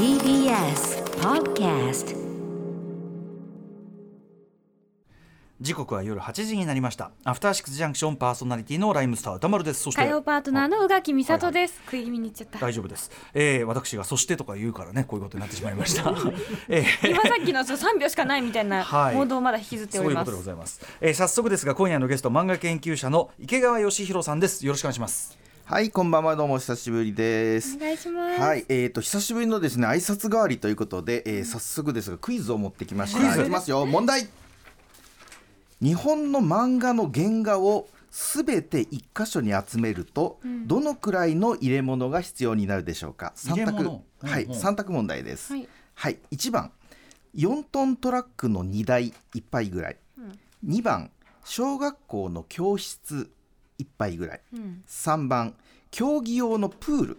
TBS Podcast 時刻は夜8時になりました。アフターシックスジャンクションパーソナリティのライムスター歌丸です。そして火曜パートナーの宇垣美里です。食い気味に言っちゃった。大丈夫です、えー、私がそしてとか言うからねこういうことになってしまいました、えー。今さっきのそう3秒しかないみたいなはい。報道をまだ引きずっております。そういうことでございます、えー、早速ですが今夜のゲスト漫画研究者の池川義弘さんです。よろしくお願いしますはい、こんばんは、どうも久しぶりです。お願いします。はい、えーと久しぶりのですね挨拶代わりということで、えー早速ですがクイズを持ってきました。クイズいきますよ。問題。日本の漫画の原画をすべて一箇所に集めると、どのくらいの入れ物が必要になるでしょうか？三択。はい、うんうん三択問題です。はいはい、一番4トントラックの荷台1杯ぐらい。二番小学校の教室1杯ぐらい。うん。3番競技用のプール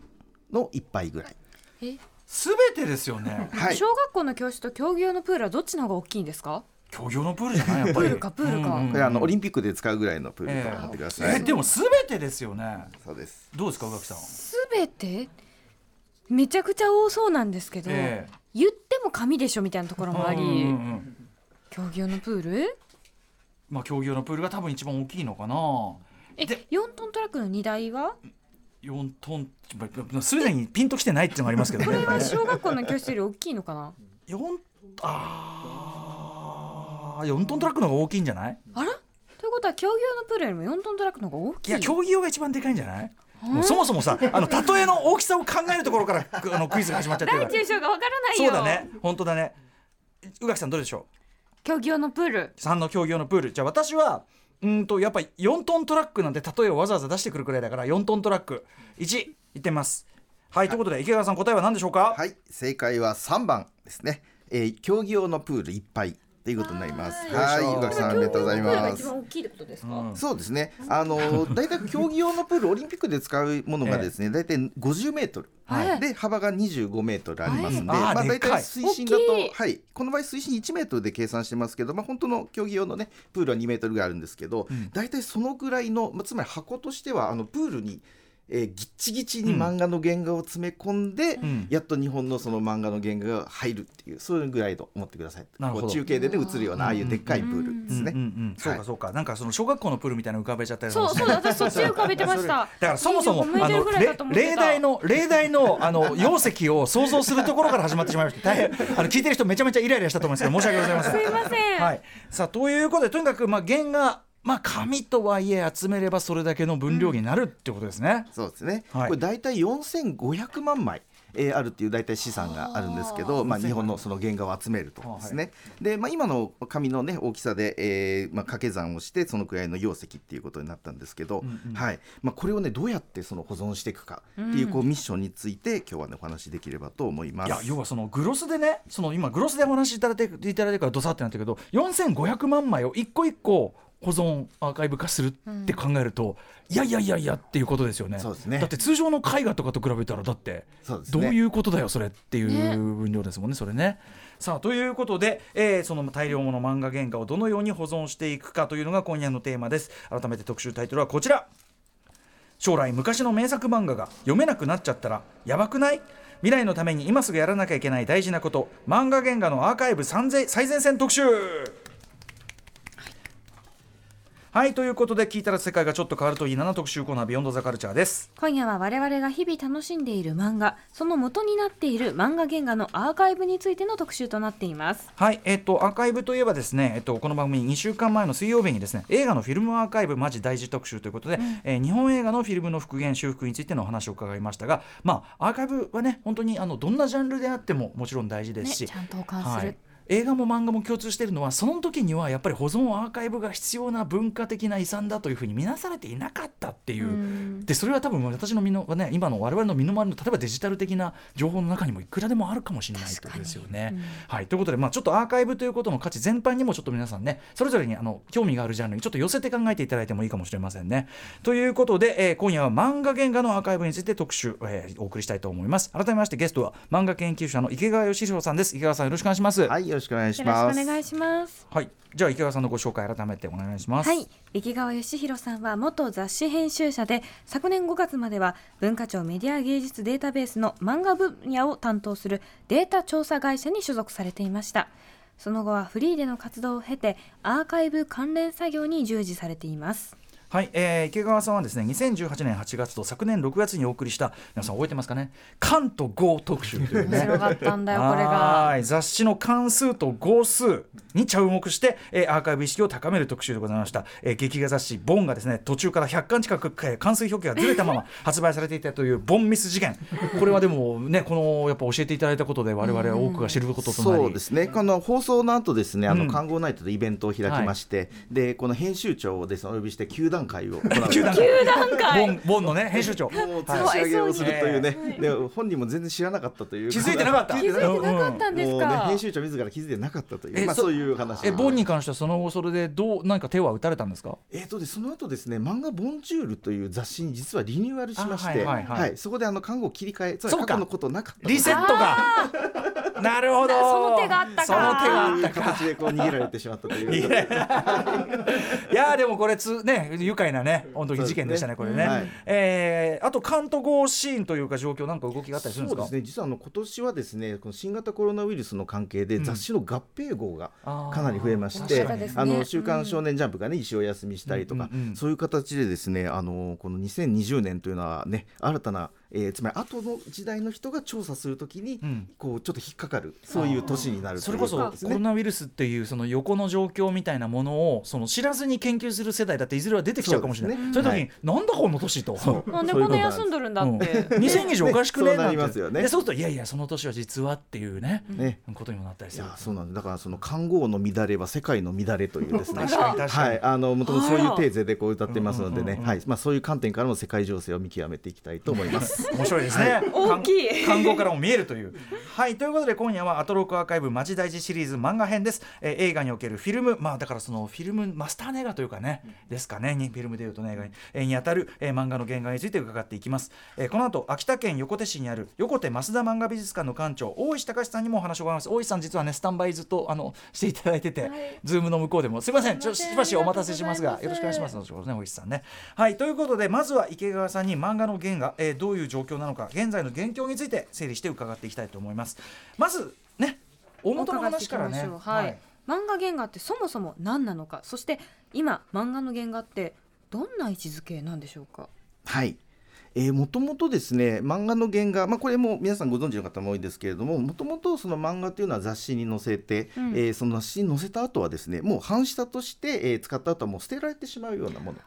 の1杯ぐらい、え、すべてですよね。はい、小学校の教室と競技用のプールはどっちの方が大きいんですか？競技用のプールじゃないやっぱり。プールかプールか。うん。うんうんこれあのオリンピックで使うぐらいのプールからえ持ってくだーさい、えでもすべてですよね。そうです。どうですか宇垣さんすべて？めちゃくちゃ多そうなんですけど、ええ。言っても紙でしょみたいなところもあり、うんうんうん。競技用のプール？まあ競技用のプールが多分一番大きいのかなえ、で4トントラックの荷台は？4トンすでにピンときてないっていうのがありますけどねこれは小学校の教室より大きいのかな？4あー4トントラックの方が大きいんじゃない？あら？ということは競技用のプールよりも4トントラックの方が大きい？いや競技用が一番でかいんじゃない？もうそもそもさあの例えの大きさを考えるところからあのクイズが始まっちゃってる大中小がわからないよ。そうだね本当だね宇垣さんどうでしょ競技用のプール。う3の競技用のプールじゃあ私はうんとやっぱり4トントラックなんて例えをわざわざ出してくるくらいだから4トントラック。1いってみます。はい、ということで池川さん答えは何でしょうか、はい正解は3番ですね、えー競技用のプール1杯ということになります。はい。よいしょ宇垣さんありがとうござい競技用のプールがます。一番大きいってことですか？うん。そうですね。あのー 大体競技用のプールオリンピックで使うものがですね大体50メートル。はい。で幅が25メートルあります。んで、まあ、大体水深だとはい、この場合水深1メートルで計算してますけど、まあ、本当の競技用のねプールは2メートルぐらいあるんですけど、ん。大体そのぐらいの、まあ、つまり箱としてはあのプールに、えーぎっちぎちに漫画の原画を詰め込んで、ん。やっと日本のその漫画の原画が入るっていうそういうぐらいと思ってください。なるほど。こう中継でね映るようなああいうでっかいプールですね、うんうんうん、そうかそうか、なんかその小学校のプールみたいなの浮かべちゃったりそうそう私そっち浮かべてました。だからそもそも25メートルぐらいかと思ってた。例題の例題のあの容積を想像するところから始まってしまいました大変あの聞いてる人めちゃめちゃイライラしたと思いますけど申し訳ございません。すいません。はい、さあということでとにかくまあ原画まあ紙とはいえ集めればそれだけの分量になるってことですね、そうですね、はい。これ大体4500万枚、えーあるっていう大体資産があるんですけど、まあ、日本のその原画を集めるとですね、で、まあ、今の紙の、ね、大きさで、えーまあ、掛け算をしてそのくらいの容積っていうことになったんですけど、はい。まあ、これをねどうやってその保存していくかっていうこうミッションについて今日はねお話しできればと思います。いや要はそのグロスでねその今グロスでお話しいただいていただいてからドサってなってるけど4500万枚を一個一個保存アーカイブ化するって考えると、いやいやいやいやっていうことですよね。そうですね。だって通常の絵画とかと比べたらだってどういうことだよそれっていねう分量ですもんねそれね。さあということで、えーその大量の漫画原画をどのように保存していくかというのが今夜のテーマです。改めて特集タイトルはこちら。将来昔の名作漫画が読めなくなっちゃったらやばくない？未来のために今すぐやらなきゃいけない大事なこと。漫画原画のアーカイブ最前線特集はいということで聞いたら世界がちょっと変わるといいなな特集コーナービヨンドザカルチャーです。今夜は我々が日々楽しんでいる漫画その元になっている漫画原画のアーカイブについての特集となっています。はい、えっと、アーカイブといえばですね、えっと、この番組2週間前の水曜日にですね映画のフィルムアーカイブマジ大事特集ということで、えー日本映画のフィルムの復元修復についてのお話を伺いましたが、まあ、アーカイブはね本当にあのどんなジャンルであってももちろん大事ですし、ねちゃんと保管するはい映画も漫画も共通しているのはその時にはやっぱり保存アーカイブが必要な文化的な遺産だというふうに見なされていなかったっていううんでそれは多分私の身の、ね、今の我々の身の回りの例えばデジタル的な情報の中にもいくらでもあるかもしれないということですよね。はい、ということで、まあ、ちょっとアーカイブということの価値全般にもちょっと皆さんねそれぞれにあの興味があるジャンルにちょっと寄せて考えていただいてもいいかもしれませんね。ということで、えー今夜は漫画原画のアーカイブについて特集、えーお送りしたいと思います。改めましてゲストは漫画研究者の池川義弘さんです。池川さんよろしくお願いします。はいよろしくお願いしよろしますくお願いします。はい。じゃあ池川さんのご紹介改めてお願いします。はい。池川義弘さんは元雑誌編集者で昨年5月までは文化庁メディア芸術データベースの漫画分野を担当するデータ調査会社に所属されていました。その後はフリーでの活動を経てアーカイブ関連作業に従事されていますはい、えー、池川さんはですね2018年8月と昨年6月にお送りした皆さん覚えてますかね？関と号特集というね。面白かったんだよこれはがい雑誌の関数と号数に着目して、えーアーカイブ意識を高める特集でございました、えー劇画雑誌「ボン」がですね途中から100巻近く、えー関数表記がずれたまま 発売されていたというボンミス事件。これはでもねこのやっぱ教えていただいたことで我々は多くが知ることとなり、そうですね、この放送の後ですね、あうん。の看護ナイトでイベントを開きまして、でこの編集長をですねお呼びして9段階を行う。球団ボンボンのね編集長。もうか吊るし上げをするというね、はい。で本人も全然知らなかったという。気づいてなかった。気づいてなかったんですもうねか編集長自ら気づいてなかったという。まあえそそういう話えボンに関してはその後それでどう何か手は打たれたんですか？えーとでその後ですね漫画ボンジュールという雑誌に実はリニューアルしまして、あはいはい。はい。そこであの看護を切り替えつまそうか。り過去のことなかったリセットが なるほど。その手があったか。その手があったか形でこう逃げられてしまったという。いやいや。でもこれつね愉快なね本当に事件でしたねこれね、えーあと関東号シーンというか状況なんか動きがあったりするんですか？そうですね。実はあの今年はですねこの新型コロナウイルスの関係でうん。雑誌の合併号がかなり増えまし確て、あの週刊少年ジャンプがね一を休みしたりとか、うんうんうんそういう形でですねあのこの2020年というのはね新たな、えーつまり後の時代の人が調査するときに、うん。こうちょっと引っかかるそういう年になるそれこそコロナウイルスっていうその横の状況みたいなものをその知らずに研究する世代だっていずれは出てきちゃうかもしれない。そ,、そうね。いう時に、なんだこの年と？なんでこんな休んどるんだうん。って、2020おかしくね？ねそうなりますよね。でそうするといやいやその年は実はっていうね、ね。ことにもなったりいする。やそうなんだからその看護の乱れは世界の乱れというですね。確か。に確かに。はいあのもともとそういうテーゼでこう歌ってますのでね。うんうんうんうん。はい。まあそういう観点からも世界情勢を見極めていきたいと思います面白いですね。大きい。看護からも見えるという。はい。ということで今夜はアトロックアーカイブマジ大事シリーズ漫画編です、えー映画におけるフィルム。まあだからそのフィルムマスターネガというかね、ですかね。にフィルムでいうとね映画に,、えーにあたる、えー漫画の原画について伺っていきます、えーこの後秋田県横手市にある横手増田漫画美術館の館長大石隆さんにもお話を伺います。大石さん実はねスタンバイずっとあの していただいてて、はい。ズームの向こうでも。すいません。ちょしばしお待たせしますがよろしくお願いします。と後ほどね大石さんね。はい。ということでまずは池川さんに漫画の原画、えーどういう状況なのか現在の現況について整理して伺っていきたいと思います。まずね大元の話からね。お伺いしていきましょう。はい。漫画原画ってそもそも何なのか。そして今漫画の原画ってどんな位置づけなんでしょうか？はい。えー、もともとですね漫画の原画、まあ、これも皆さんご存知の方も多いですけれどももともとその漫画っていうのは雑誌に載せて、うん。えーその雑誌に載せた後はですねもう半下として、えー使った後はもう捨てられてしまうようなもの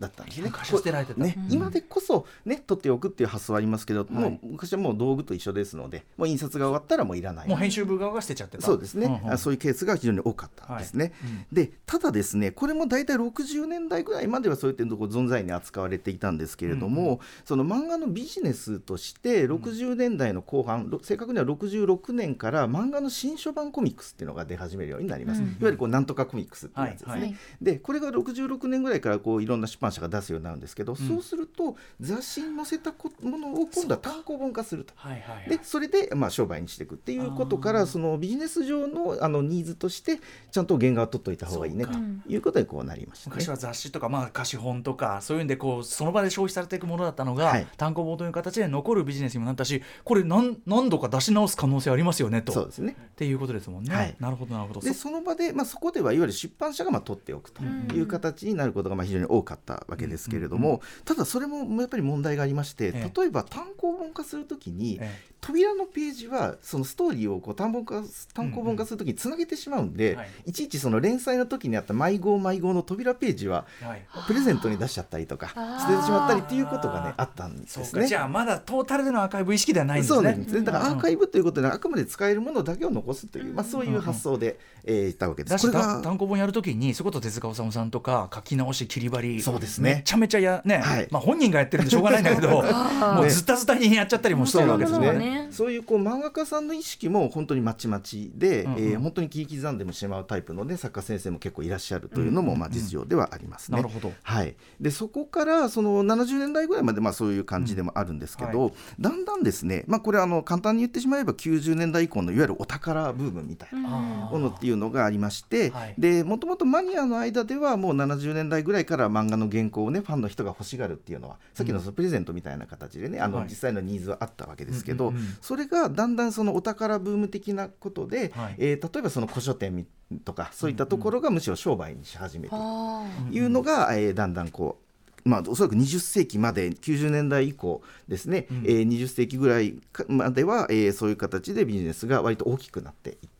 だったんですね。昔は捨てられてた。ね、うん。今でこそね取っておくっていう発想はありますけど、はい。もう昔はもう道具と一緒ですのでもう印刷が終わったらもういらないもう編集部側が捨てちゃってた。そうですね、んんあそういうケースが非常に多かったんですね。でただですねこれも大体60年代ぐらいまではそういったところ存在に扱われていたんですけれども、その漫画のビジネスとして60年代の後半、ろ正確には66年から漫画の新書版コミックスっていうのが出始めるようになります、うんいわゆるこうなんとかコミックスっていうやつですね。でこれが66年ぐらいからこういろんな出版社が出すようになるんですけど、そうすると雑誌に載せたこものを今度は単行本化すると。はいはいはい。でそれで、まあ、商売にしていくっていうことからそのビジネス上のあのニーズとしてちゃんと原画を取っといた方がいいねということにこうなりましたね。昔は雑誌とか、まあ、貸本とかそういうんでこうその場で消費されていくものだったのが、はい。単行本という形で残るビジネスにもなったしこれ何何度か出し直す可能性ありますよねと。そうですね。っていうことですもんね。はい。なるほどなるほど。でそその場で、まあ、そこではいわゆる出版社がまあ取っておくという形になることがまあ非常に多かったわけですけれども、ただそれもやっぱり問題がありまして、ええ。例えば単行本化するときに、え扉のページはそのストーリーをこう単本化単行本化するときにつなげてしまうんで、はい。いちいちその連載の時にあった毎号毎号の扉ページはプレゼントに出しちゃったりとか捨ててしまったりっていうことがねあったんですね。じゃあまだトータルでのアーカイブ意識ではないんですね。そうなんです。ね。だからアーカイイブということで、あくまで使えるものだけを残すという、まあ、そういう発想で、えーいったわけです。だしこれが単行本やるときにそれこそ手塚治虫さんとか書き直し切り張りそうですね。めちゃめちゃやね、はい。まあ本人がやってるんでしょうがないんだけど もうずたずたにやっちゃったりもしてるわけですね。そういうこう漫画家さんの意識も本当にまちまちで、うんうん。えー本当に切り刻んでもしまうタイプの、ね、作家先生も結構いらっしゃるというのも、まあ、実情ではありますね。なるほど。はい、でそこからその70年代ぐらいまでまあそういう感じでもあるんですけど、うんだんだんですね、まあ、これあの簡単に言ってしまえば90年代以降のいわゆるお宝ブームみたいな。ものっていうのがありまして、はい。でもともとマニアの間ではもう70年代ぐらいから漫画の原稿をねファンの人が欲しがるっていうのはさっきのそのプレゼントみたいな形でね、あのはい。実際のニーズはあったわけですけど、それがだんだんそのお宝ブーム的なことで、はい。えー例えばその古書店みとかそういったところがむしろ商売にし始めているあというのが、えーだんだんこうまあ、おそらく20世紀まで90年代以降ですね、うん。えー20世紀ぐらいかまでは、えーそういう形でビジネスが割と大きくなっていったと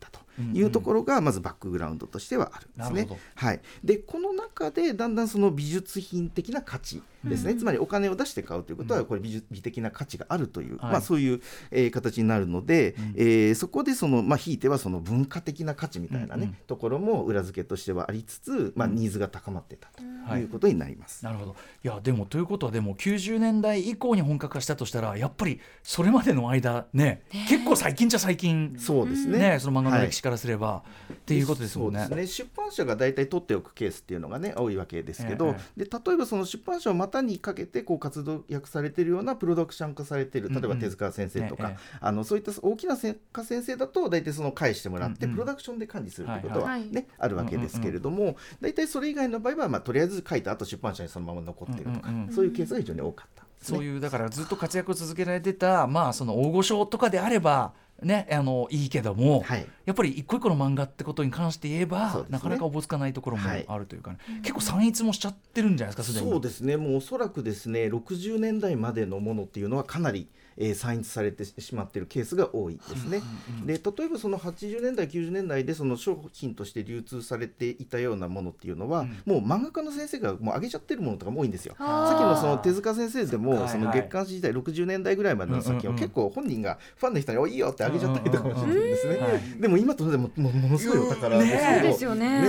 いうところがまずバックグラウンドとしてはあるんですね。はい、でこの中でだんだんその美術品的な価値ですね、つまりお金を出して買うということはこれ美術美的な価値があるという、はい。まあ、そういう、えー形になるので、えーそこでその、まあ、ひいてはその文化的な価値みたいなね、うん。うんところも裏付けとしてはありつつ、まあ、ニーズが高まってたとはい。いうことになります。なるほど。いやでもということはでも90年代以降に本格化したとしたらやっぱりそれまでの間ね結構最近じゃ最近。そうですね。ねその漫画のはい。歴史からすれば、っていうことですもんね。そうですね。出版社が大体取っておくケースっていうのがね多いわけですけど、えで例えばその出版社を股にかけてこう活動訳されているようなプロダクション化されている例えば手塚先生とか、ええあのそういった大きな作家先生だと大体その返してもらって、うんうん。プロダクションで管理するということは、はいねあるわけですけれども、大体それ以外の場合は、まあ、とりあえず書いた後出版社にそのまま残っているとか、うんうんうん。そういうケースが非常に多かった。そういうだからずっと活躍を続けられてたまあその大御所とかであればねあのいいけども、はい。やっぱり一個一個の漫画ってことに関して言えば、ね。なかなかおぼつかないところもはい。あるというか、ね。結構散逸もしちゃってるんじゃないですかすでに。そうですね、もうおそらくですね60年代までのものっていうのはかなり、えー、散逸されてしまっているケースが多いですね。で例えばその80年代90年代でその商品として流通されていたようなものっていうのは、もう漫画家の先生がもう上げちゃってるものとかも多いんですよ。さっきのその手塚先生でもはいその月刊誌時代60年代ぐらいまでの作品をうんうんうん結構本人がファンの人に「おいいよ」って上げちゃったりとかもしてるんですね。でも今とでももものすごいお宝ですけど、ねそうですよね。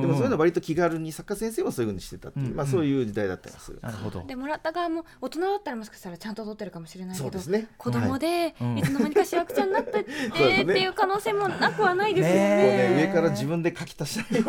でもそういうのは割と気軽に作家先生はそういうふうにしてたっていう、うんうんまあ、そういう時代だったりする。なるほどでもらった側も大人だったらもしかしたらちゃんと取ってるかもしれないけど、そうですね。子供でうん。いつの間にか主役者になってってっていう可能性もなくはないですよね。上から自分で書き足したい。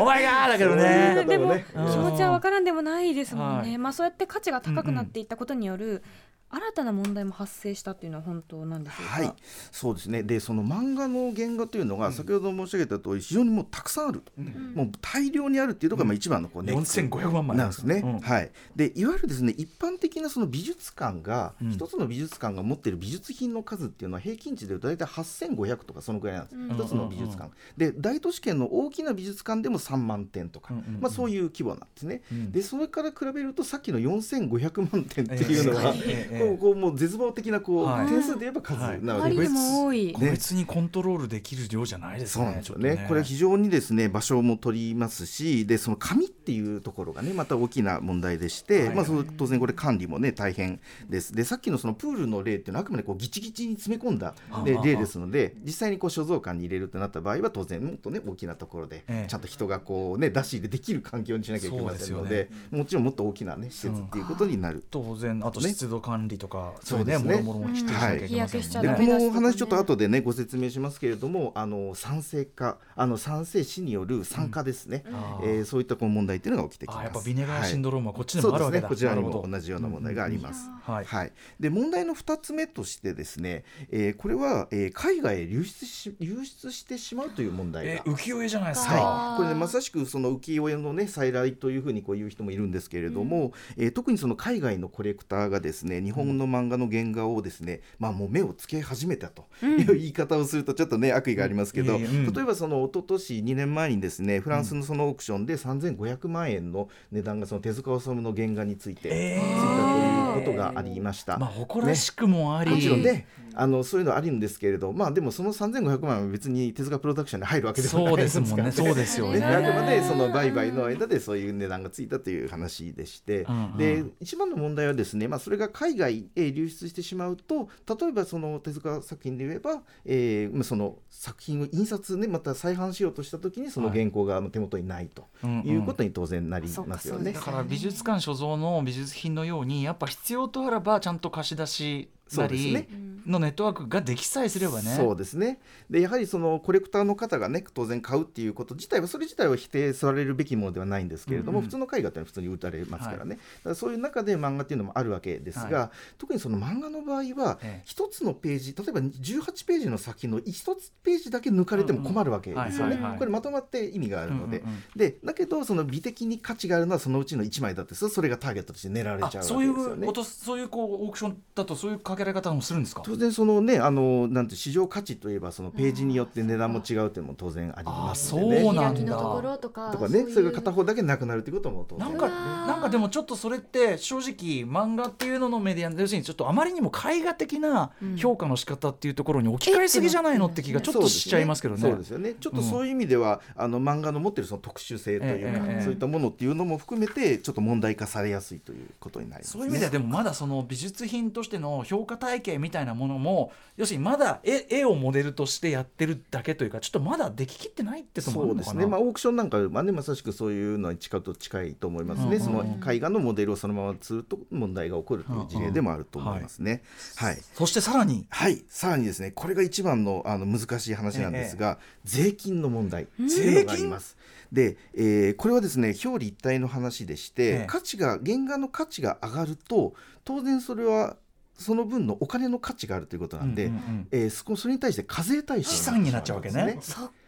お前がだけどね。方。でも気持ちは分からんでもないですもんね、はい。まあそうやって価値が高くなっていったことによる新たな問題も発生したっていうのは本当なんでしょうか、はい、そうですね。で、その漫画の原画というのが、先ほど申し上げた通り、非常にもうたくさんあると、もう大量にあるっていうのが、まあ一番のこうネック4500万枚なんですね。うん。はい。で、いわゆるですね、一般的なその美術館が、うん。一つの美術館が持っている美術品の数っていうのは平均値でいうと大体8500とかそのぐらいなんです。うん。一つの美術館。で、大都市圏の大きな美術館でも3万点とか、うんうんうん。まあそういう規模なんですね。うん。で、それから比べるとさっきの4500万点っていうのは、ええええ。こうこうもう絶望的なこう、はい。点数で言えば数なわけ。です。あまりにも多い。個別にコントロールできる量じゃないですね。そうなんですよちょっとね。これ非常にですね場所も取りますしでその紙っていうところがねまた大きな問題でして、はいまあ、その当然これ管理もね大変です。でさっきのそのプールの例っていうのはあくまでこうギチギチに詰め込んだ例ですので実際にこう所蔵館に入れるってなった場合は当然もっとね大きなところでええ。ちゃんと人がこうね出し入れできる環境にしなきゃいけませんのでもちろんもっと大きなね施設っていうことになる。当然あとね。湿度管理とか、そうですね。もろもろもきっちりしなきゃいでこのお話ちょっと後でねご説明しますけれどもあの酸性化あの酸性死による酸化ですね、あーえーそういったこう問題っていうのが起きてきますあやっぱビネガーシンドロームはこっちでもあるわけだ。こちらにも同じような問題があります。はい。はい、で問題の2つ目としてですね、えーこれは、えー海外へ流出し流出してしまうという問題が。え浮世絵じゃないですか。はい、これねまさしくその浮世絵のね再来というふうにこう言う人もいるんですけれども、えー特にその海外のコレクターがですね日本の漫画の原画をですね、まあもう目をつけ始めたという言い方をするとちょっとね悪意がありますけど、うん。例えばその一昨年2年前にですねフランスのそのオークションで3500万円の値段がその手塚治虫の原画についてついえーたということがありました。まあ誇らしくもあり、もちろんね、あのそういうのはあるんですけれど、まあでもその3500万は別に手塚プロダクションに入るわけではないそうですもんね。からそうですよね、ね。あくまでその売買の間でそういう値段がついたという話でして、うんうん。で一番の問題はですね、まあ、それが海外へ流出してしまうと例えばその手塚作品で言えば、えーまあ、その作品を印刷ねまた再販しようとした時にその原稿が手元にないとうんうん。いうことに当然なりますよね。そうです。だから美術館所蔵の美術品のようにやっぱ必要とあらばちゃんと貸し出しなりのネットワークができさえすればね。そうですね。でやはりそのコレクターの方がね当然買うっていうこと自体はそれ自体は否定されるべきものではないんですけれども、うんうん、普通の絵画って普通に打たれますからね、はい、だからそういう中で漫画っていうのもあるわけですが、はい、特にその漫画の場合は一つのページ例えば18ページの先の一つページだけ抜かれても困るわけですよね。これまとまって意味があるので、うんうんうん、でだけどその美的に価値があるのはそのうちの1枚だってそれがターゲットとして狙われちゃうわけですよね。そういうことそういうこうオークションだとそういうかけられ方もするんですか？当然そのねあのなんて市場価値といえばそのページによって値段も違うっていうのも当然ありますので、ね、そうなんだ。とかとかねそれが片方だけなくなるっていうことも当然。なんかなんかでもちょっとそれって正直漫画っていうののメディア要するにちょっとあまりにも絵画的な評価の仕方っていうところに置き換えすぎじゃないのって気がちょっとしちゃいますけどね。そうですよね。ちょっとそういう意味では、うん、あの漫画の持ってるその特殊性というか、ええ、そういったものっていうのも含めてちょっと問題化されやすいということになります、ね、そういう意味ではでもまだその美術品としての評価体系みたいなものも要するにまだ絵絵をモデルとしてやってるだけというかちょっとまだでききってないってそうですね、まあ、オークションなんかはねまさしくそういうのに近と近いと思いますね、うんうん、その絵画のモデルをそのままずっと問題が起こるという事例でもあると思いますね。はい、はい、そしてさらに。はい。さらにですねこれが一番のあの難しい話なんですが、ええ、税金の問題。税金があります。で、えー、これはですね表裏一体の話でして、ええ、価値が原画の価値が上がると当然それはその分のお金の価値があるということなんで、うんうんうん、えー、それに対して課税対象資産になっちゃうわけね。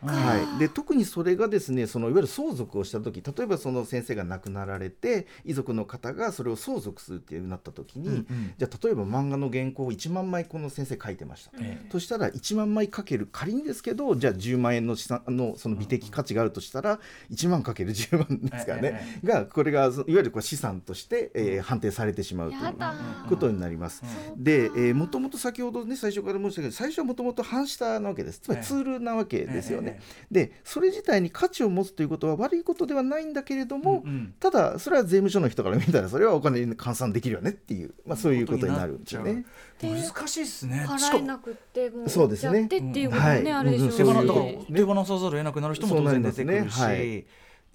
はい、で特にそれがですねそのいわゆる相続をした時例えばその先生が亡くなられて遺族の方がそれを相続するっていうなった時に、うんうん、じゃあ例えば漫画の原稿を1万枚この先生書いてました、ええ、そしたら1万枚かける仮にですけどじゃあ10万円の資産のその美的価値があるとしたら1万かける10万ですからね、え、がこれがいわゆるこう資産として、えー、判定されてしまうということになります。で、えー、もともと先ほどね最初から申したけど最初はもともと反下なわけです。つまりツールなわけですよね。でそれ自体に価値を持つということは悪いことではないんだけれども、うんうん、ただそれは税務署の人から見たらそれはお金に換算できるよねっていう、まあ、そういうことになるんですよね。難しいですね。払えなくてもそうですね。ってっていうことね、うん、あるでしょ。う、ね、手放さざるを得なくなる人も当然出てくるし。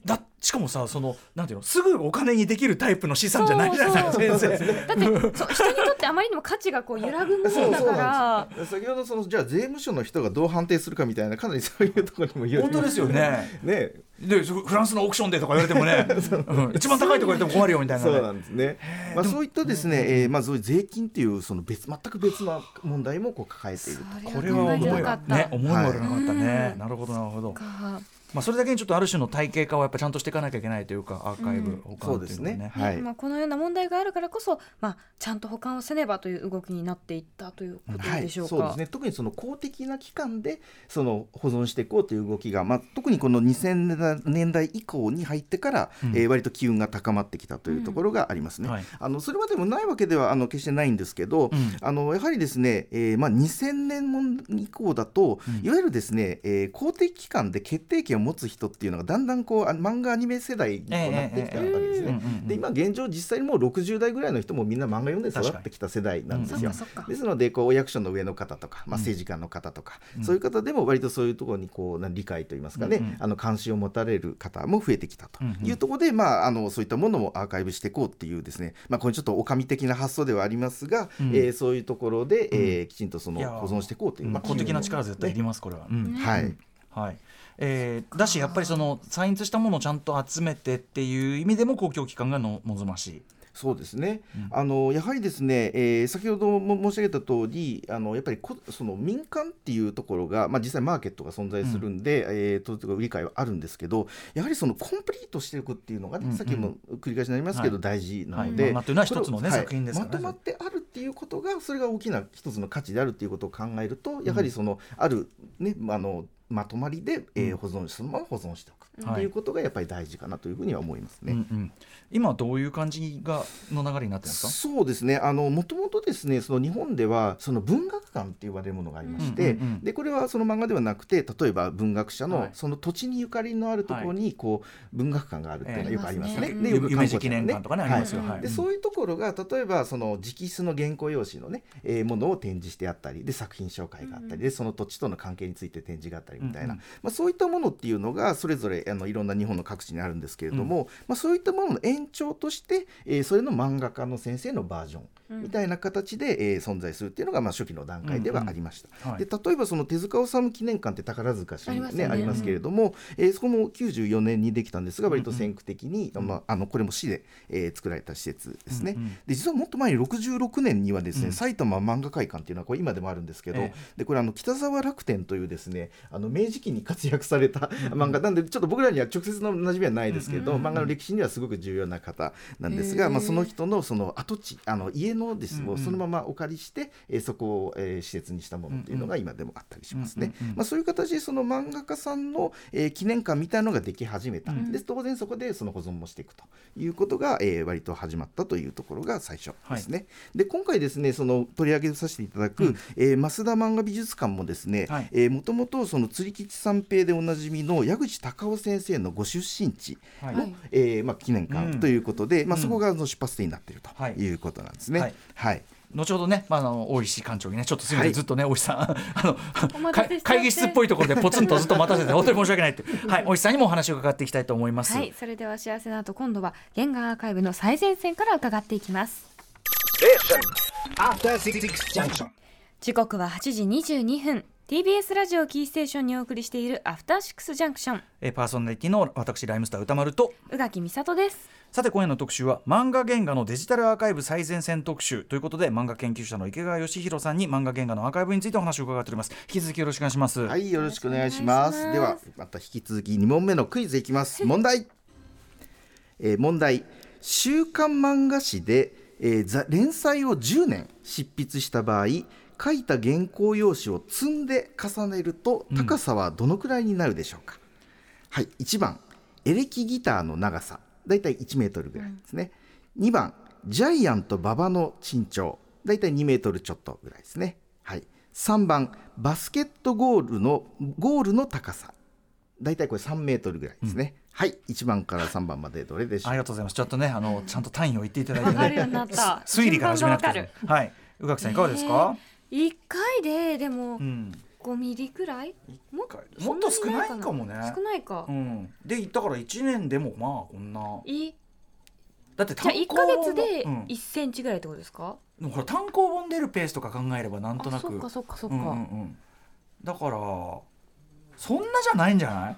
はいだしかもさそのなんていうのすぐお金にできるタイプの資産じゃないじゃない先生。だってそう人にとってあまりにも価値がこう揺らぐものだから。先ほどそのじゃあ税務署の人がどう判定するかみたいなかなりそういうところにも言本当ですよね。ね。でフランスのオークションでとか言われてもね、うん、一番高いとこ言われても困るよみたいな、ね、そうなんですね、まあ、そういったですね、えー、まあそういう税金っていうその別全く別な問題もこう抱えているこれは思いね思いもよらなかったね、なるほどなるほどまあ、それだけにちょっとある種の体系化をやっぱちゃんとしていかなきゃいけないというかアーカイブ保管っていうのね,、ね。はい。まあ、このような問題があるからこそ、まあ、ちゃんと保管をせねばという動きになっていったということでしょうか、はい、そうですね。特にその公的な機関でその保存していこうという動きが、まあ、特にこの2000年代以降に入ってから、うん、えー、割と機運が高まってきたというところがありますね。うん。はい、あのそれまでもないわけではあの決してないんですけど、うん、あのやはりですね、えーまあ、2000年以降だと、いわゆるですね、えー、公的機関で決定権を持つ人っていうのがだんだんこう漫画アニメ世代になってきたわけですね。で今現状実際にもう60代ぐらいの人もみんな漫画読んで育ってきた世代なんですよ。ですのでこうお役所の上の方とか、まあ、政治家の方とか、うん、そういう方でも割とそういうところにこう理解といいますかね、あの関心を持たれる方も増えてきたというところで、まあ、あのそういったものもアーカイブしていこうっていうですね、まあ、これちょっとおかみ的な発想ではありますが、うん、えー、そういうところで、えー、きちんとその保存していこうという、まあ、公的な力絶対いりますこれは。はい、はいえー、だしやっぱりそのサインツしたものをちゃんと集めてっていう意味でも公共機関がの望ましい。そうですね、うん、あのやはりですね、えー、先ほども申し上げた通りありやっぱりこその民間っていうところが、まあ、実際マーケットが存在するんで、うん、えー、と売り買いはあるんですけどやはりそのコンプリートしていくっていうのがね、うん。うん、さっきも繰り返しになりますけど、はい、大事なので、はい。まあ、というのは一つのね、作品ですまとまってあるっていうことがそれが大きな一つの価値であるっていうことを考えるとやはりその、あるねあのまとまりで、えー、保存そのまま保存しておくっていうことがやっぱり大事かなというふうには思いますね。うんうん、今どういう感じがの流れになってますか？そうですね。あのもともとですね、その日本ではその文学館って言われるものがありまして、うんうんうん、でこれはその漫画ではなくて、例えば文学者のその土地にゆかりのあるところにこう、文学館があるっていうのがよくありますね。えー、でよく夢記念館とかね、ありますよ。はい、でそういうところが例えばその直筆の原稿用紙のね、えー、ものを展示してあったり、で作品紹介があったり、でその土地との関係について展示があったりみたいな、うんうん、まあそういったものっていうのがそれぞれあのいろんな日本の各地にあるんですけれども、うん、まあ、そういったものの延長として、えー、それの漫画家の先生のバージョンみたいな形で、えー存在するっていうのが、まあ、初期の段階ではありました。うんうんはい。で例えばその手塚治虫記念館って宝塚市に、ねありますよね。ありますけれども、えーそこも94年にできたんですが割と先駆的に、まあ、あのこれも市で、えー作られた施設ですね。うんうん。で実はもっと前に66年にはですね、うん。埼玉漫画会館っていうのはこれ今でもあるんですけど、えでこれあの北沢楽天というですねあの明治期に活躍された漫画なんでちょっと僕らには直接の馴染みはないですけれど、うんうんうん。漫画の歴史にはすごく重要な方なんですが、へーまあ、その人のその跡地あの家のですね、うんうんそのままお借りして、えーそこを、えー施設にしたものっていうのが今でもあったりしますね。まあ、そういう形でその漫画家さんの、えー記念館みたいなのができ始めた、うん。で当然そこでその保存もしていくということが、えー割と始まったというところが最初ですね。で今回ですねその取り上げさせていただく、うん。えー増田漫画美術館もですね、はい。えーもともとその釣り吉三平でおなじみの矢口隆夫先生のご出身地はい。の、はいえーまあ、記念うん。館ということで、まあ、うん。そこがあの出発点になっているはい。ということなんですね。はい。はい。後ほどね、まあ、あの大石館長にねちょっとすみません、はい。ずっとね大石さん あの会会議室っぽいところでポツンとずっと待たせて本当に申し訳ないって。はい大石さんにもお話を伺っていきたいと思います、はいそれでは幸せの後今度は原画アーカイブの最前線から伺っていきます.時刻は8時22分 TBS ラジオキーステーションにお送りしているアフターシックスジャンクションえーパーソナリティの私ライムスター歌丸と宇垣美里ですさて今夜の特集は漫画原画のデジタルアーカイブ最前線特集ということで漫画研究者の池川義弘さんに漫画原画のアーカイブについてお話を伺っております引き続きよろしくお願いします、はい、よろしくお願いします。ですは、また引き続き2問目のクイズいきます。問題。えー問題。週刊漫画誌で、えーざ連載を10年執筆した場合、書いた原稿用紙を積んで重ねると高さはどのくらいになるでしょうか。はい、1番エレキギターの長さ。だいたい1メートルぐらいですね、2番ジャイアント馬場の身長。だいたい2メートルちょっとぐらいですね、はい、3番バスケットゴールのゴールの高さ。だいたいこれ3メートルぐらいですね、はい。1番から3番までどれでしょう。ありがとうございます。ちょっとねあのちゃんと単位を言っていただいてわかるようねになった推理から始めなくてはい。宇垣さんいかがですか、一回ででもうん。5ミリくらい？ももっと少ないかもね。少ないか、うん、でだから1年でもまあこんな。い？だってじゃあ1ヶ月でうん。1センチぐらいってことですか、でもほら単行本出るペースとか考えればなんとなく。あそっかそっかそっか、うんうんうん、だからそんなじゃない？んじゃない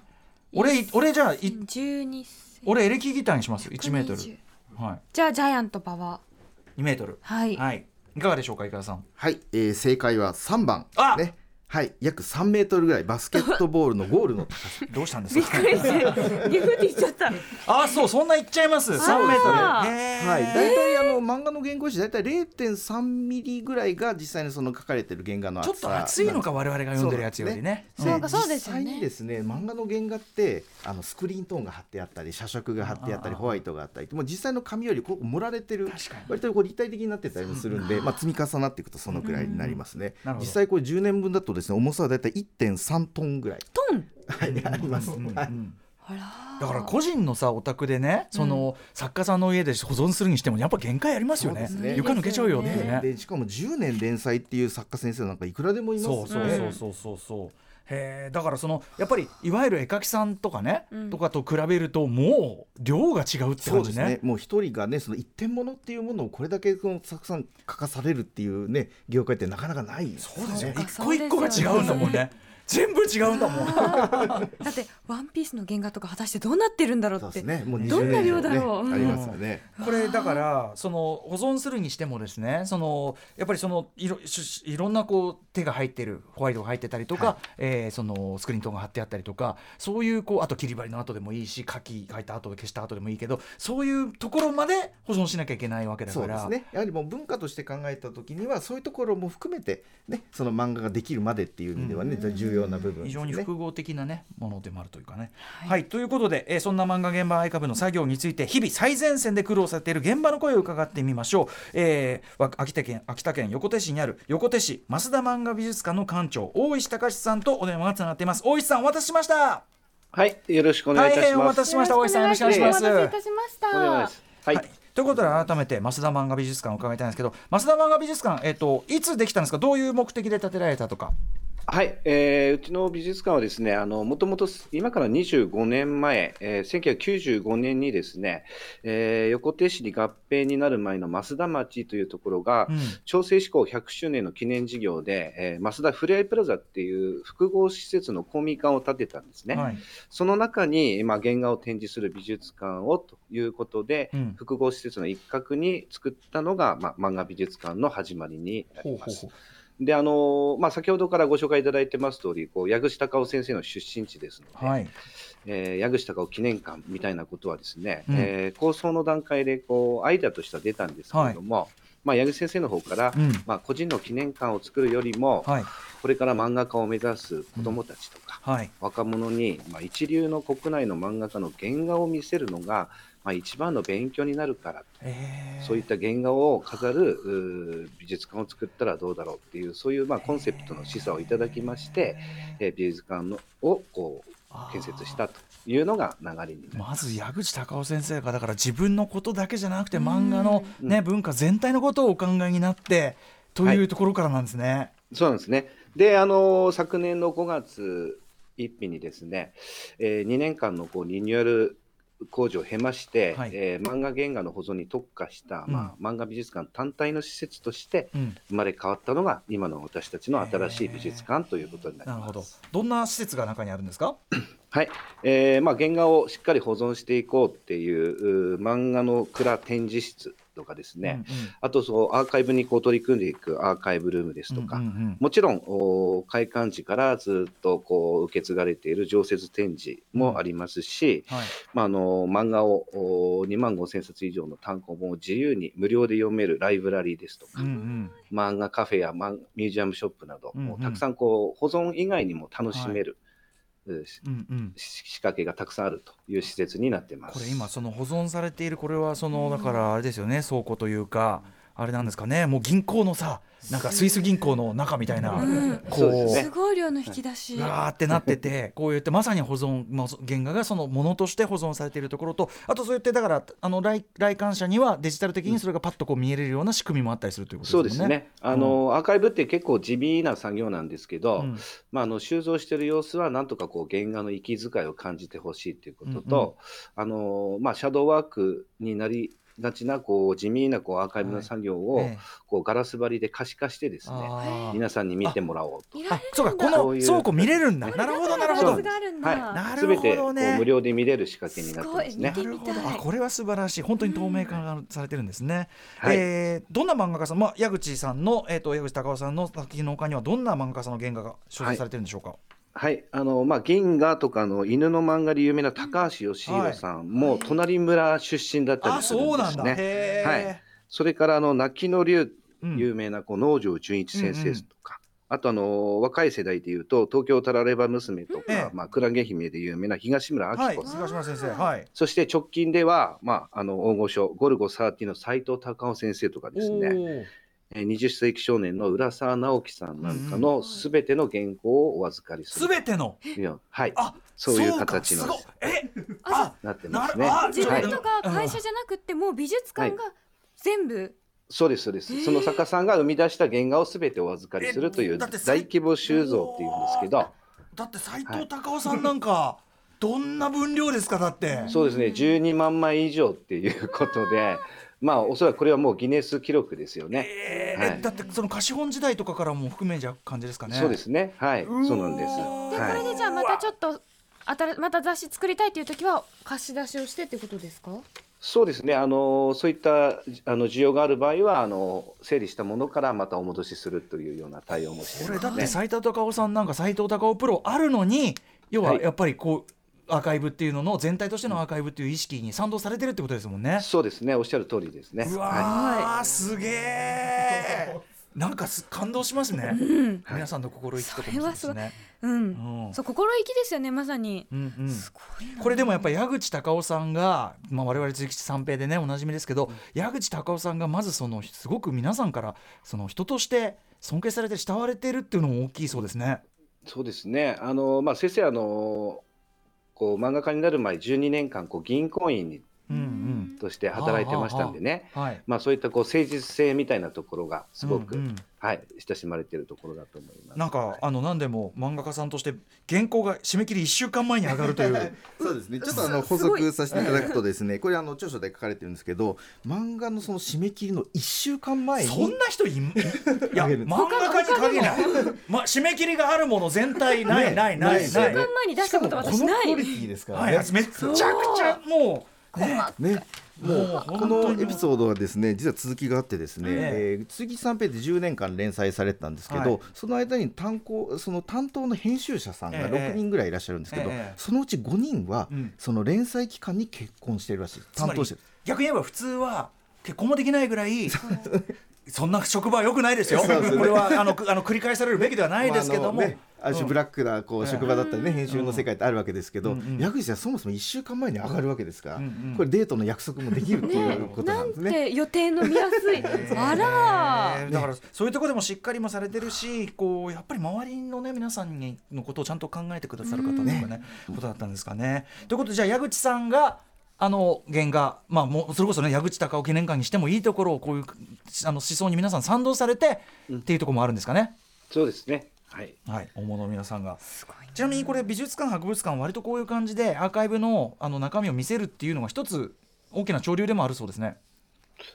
俺俺じゃあい12センチ。俺エレキギターにします。1メートル。120はじゃあジャイアント馬場。い2メートル。はい、はいいかがでしょうか井川さん。はい、えー正解は3番あねはい約3メートルぐらいバスケットボールのゴールの高さ。どうしたんですびっかくりしてギフって言っちゃったあそうそんないっちゃいます。3メートル。はい、大体あの漫画の原稿紙大体0.3ミリぐらいが実際にその書かれてる原画の厚さ。ちょっと厚いのか我々が読んでるやつよりね。そうかそうですよね。実際にですね漫画の原画ってあのスクリーントーンが貼ってあったり写色が貼ってあったりホワイトがあったりもう実際の紙よりこう盛られてる割とこう立体的になってたりもするんで、まあ、積み重なっていくとそのくらいになりますね。実際これ10年分だとですね重さは大体1.3トンぐらい、トン？はい、あります、うんうんだから個人のさお宅でねその、作家さんの家で保存するにしてもやっぱ限界ありますよね。ね。床抜けちゃうよっていうね。でしかも10年連載っていう作家先生なんかいくらでもいますそうそうそうそうそうそうへえだからそのやっぱりいわゆる絵描きさんとかね、うん。とかと比べるともう量が違うってそうです感じね。ねもう一人がねその一点物っていうものをこれだけそのたくさん書かされるっていうね業界ってなかなかないですそうですよ。一個一個が違うんだもんね全部違うんだもん。だってワンピースの原画とか果たしてどうなってるんだろうそうってですね。もう20どんな量だろう。ありますよね。これだからその保存するにしてもですねそのやっぱりそのいろしいろんなこう手が入ってるホワイトが入ってたりとか、はい。えーそのスクリーントーンが貼ってあったりとかそういうこうあと切り張りの後でもいいし書き書いた後で消した後でもいいけどそういうところまで保存しなきゃいけないわけだから。そうですね。やはりもう文化として考えた時にはそういうところも含めてねその漫画ができるまでっていう意味ではね、重要な部分ね非常に複合的な、ね、ものでもあるというかね。はい、ということで、えーそんな漫画現場アイカブの作業について日々最前線で苦労されている現場の声を伺ってみましょう、えーわ秋田県秋田県横手市にある横手市増田漫画美術館の館長大石隆さんとお電話がつながっています。大石さんお渡ししました。はい、よろしくお願いい大変おたします。待たせしました大石さんよろしくお願いします。お待たせいたしました。お願いします。はい、はい。ということで改めて増田漫画美術館を伺いたいんですけど増田漫画美術館、えっといつできたんですか？どういう目的で建てられたとか？はい、えーうちの美術館はですね、あの、もともと今から25年前、えー1995年にですね、えー横手市に合併になる前の増田町というところが、うん調整志向100周年の記念事業で、えー増田ふれあいプラザっていう複合施設の公民館を建てたんですね。はいその中に、まあ、原画を展示する美術館をということで、うん複合施設の一角に作ったのが、まあ、漫画美術館の始まりになります。ほうほうほで、あのまあ、先ほどからご紹介いただいてます通り、こう矢口隆夫先生の出身地ですので、はい。えー矢口隆夫記念館みたいなことはですね、うん。えー構想の段階でこうアイデアとしては出たんですけれども、まあ、矢口先生の方から、うん。まあ、個人の記念館を作るよりも、はい。これから漫画家を目指す子どもたちとか、はい。若者に、まあ、一流の国内の漫画家の原画を見せるのが、まあ、一番の勉強になるから、えーそういった原画を飾る美術館を作ったらどうだろうっていう、そういうまあコンセプトの示唆をいただきまして、えー美術館のをこう建設したというのが流れになります。まず矢口隆夫先生がだから自分のことだけじゃなくて漫画の、うんね、文化全体のことをお考えになってというところからなんですね。そうなんですね。で、あの昨年の5月1日にですね、え2年間のこうリニューアル工事を経まして、はい。えー漫画原画の保存に特化した、まあ、漫画美術館単体の施設としてうん、生まれ変わったのが今の私たちの新しい美術館ということになりなるほど。ます。どんな施設が中にあるんですか？はい、えーまあ、原画をしっかり保存していこうっていうう漫画の蔵展示室とかですね、あとそうアーカイブにこう取り組んでいくアーカイブルームですとか、うんうんうん。もちろんお開館時からずっとこう受け継がれている常設展示もありますし、はい。まあ、あの漫画をお2万5千冊以上の単行本を自由に無料で読めるライブラリーですとか、うんうん。漫画カフェやマンミュージアムショップなど、うんうん。もうたくさんこう保存以外にも楽しめる、うしうんうん仕掛けがたくさんあるという施設になってます。これ今その保存されているこれはそのだからあれですよね倉庫というかあれなんですかね。もう銀行のさなんかスイス銀行の中みたいなうん。こそうですごい量の引き出し。うわーってなっててこう言ってまさに保存原画がそのものとして保存されているところとあとそうやってだからあの来来館者にはデジタル的にそれがパッとこう見えれるような仕組みもあったりするということそうでもんね。ですすね。あの、アーカイブって結構地味な作業なんですけど、うん。まあ、あの収蔵している様子はなんとかこう原画の息遣いを感じてほしいということと、あのまあ、シャドーワークになりがちなこう地味なこうアーカイブの作業を、ええ。こうガラス張りで可視化してですね皆さんに見てもらおうと。あそうかこの倉庫見れるんだ。なるほどなるほど。はいなるすべてこうほどね。無料で見れる仕掛けになってますね。す。あこれは素晴らしい。本当に透明化がされてるんですね、はい。えーどんな漫画家さん、まあ、矢口さんの、えー、と矢口隆夫さんの作品の他にはどんな漫画家さんの原画が所蔵されてるんでしょうか、はい、あのまあ、銀河とかの犬の漫画で有名な高橋義弘さんも隣村出身だったありするんですね。はい。それからあの泣きの竜うん。有名なこう農場純一先生とか、あとあの若い世代でいうと東京タラレバ娘とか、ええ。まあ、クラゲ姫で有名な東村明子さん、はい菅島先生はい。そして直近では、まあ、あの大御所ゴルゴ13の斎藤隆夫先生とかですね、20世紀少年の浦沢直樹さんなんかのすべての原稿をお預かりする。すべての？いやはい。あそういうか形のえ？あなってますね。自はい分とか会社じゃなくってもう美術館が全部？そうですそうです、その作家さんが生み出した原画をすべてお預かりするという大規模収蔵っていうんですけど、だって斎藤隆夫さんなんか、どんな分量ですかだって。そうですね。12万枚以上っていうことでまあおそらくこれはもうギネス記録ですよね。えーはいえだってその貸本時代とかからも含めじゃ感じですかねそうですねはいそうなんです。でこはれでじゃあまたちょっと新また雑誌作りたいという時は貸し出しをしてってことですか？そうですねあのそういったあの需要がある場合はあの整理したものからまたお戻しするというような対応もしてこれますね。だって斎藤隆夫さんなんか斎藤隆夫プロあるのに要ははいやっぱりこうアーカイブっていうのの全体としてのアーカイブっていう意識に賛同されてるってことですもんね。そうですねおっしゃる通りですね。うわはー、すげえなんかす感動しますね、皆さんの心意気とかもですね。うん。うんそう心意気ですよねまさに。うんうんすごいな。これでもやっぱり矢口隆夫さんが、まあ、我々鈴木三平でねおなじみですけど、矢口隆夫さんがまずそのすごく皆さんからその人として尊敬されて慕われてるっていうのも大きいそうですね。い、そうですねあの、まあ、先生あのこう漫画家になる前12年間こう銀行員にとして働いてましたんでね、はい。まあ、そういったこう誠実性みたいなところがすごく、うんうん。はい、親しまれているところだと思います。なんかあの何でも漫画家さんとして原稿が締め切り1週間前に上がるという。そうですね。ちょっとあの補足させていただくとですね、これあの著書で書かれてるんですけど、漫画のその締め切りの一週間前にそんな人いん？いや 漫画家に限らない、ま、締め切りがあるもの全体ないないない1週間前に出したこと私このないクオリティですからはいね。めっちゃくちゃもうねね。もうもうこのエピソードはですね実は続きがあってですね、ええ。ー、鈴木三平で10年間連載されてたんですけど、はい。その間に担当その担当の編集者さんがええ。6人ぐらいいらっしゃるんですけど、ええ。そのうち5人は、うん。その連載期間に結婚しているらしい。担当してる。逆に言えば普通は結婚もできないぐらい そんな職場は良くないですよ。そうですね。これはあのくあの繰り返されるべきではないですけども。まああのねある種ブラックなこう職場だったりね、編集の世界ってあるわけですけど、矢口さんそもそも1週間前に上がるわけですから、これデートの約束もできるっていうことななんんですね。て予定の見やすいあらえ。ーだからそういうところでもしっかりもされてるしこうやっぱり周りのね皆さんにのことをちゃんと考えてくださる方とかねことだったんですかね。ということでじゃあ矢口さんがあの原画まあもうそれこそね矢口隆夫記念館にしてもいいところをこういうあの思想に皆さん賛同されてっていうところもあるんですかね。そうですね。はい。はい、大物の皆さんがちなみにこれ美術館博物館割とこういう感じでアーカイブのあの中身を見せるっていうのが一つ大きな潮流でもあるそうですね。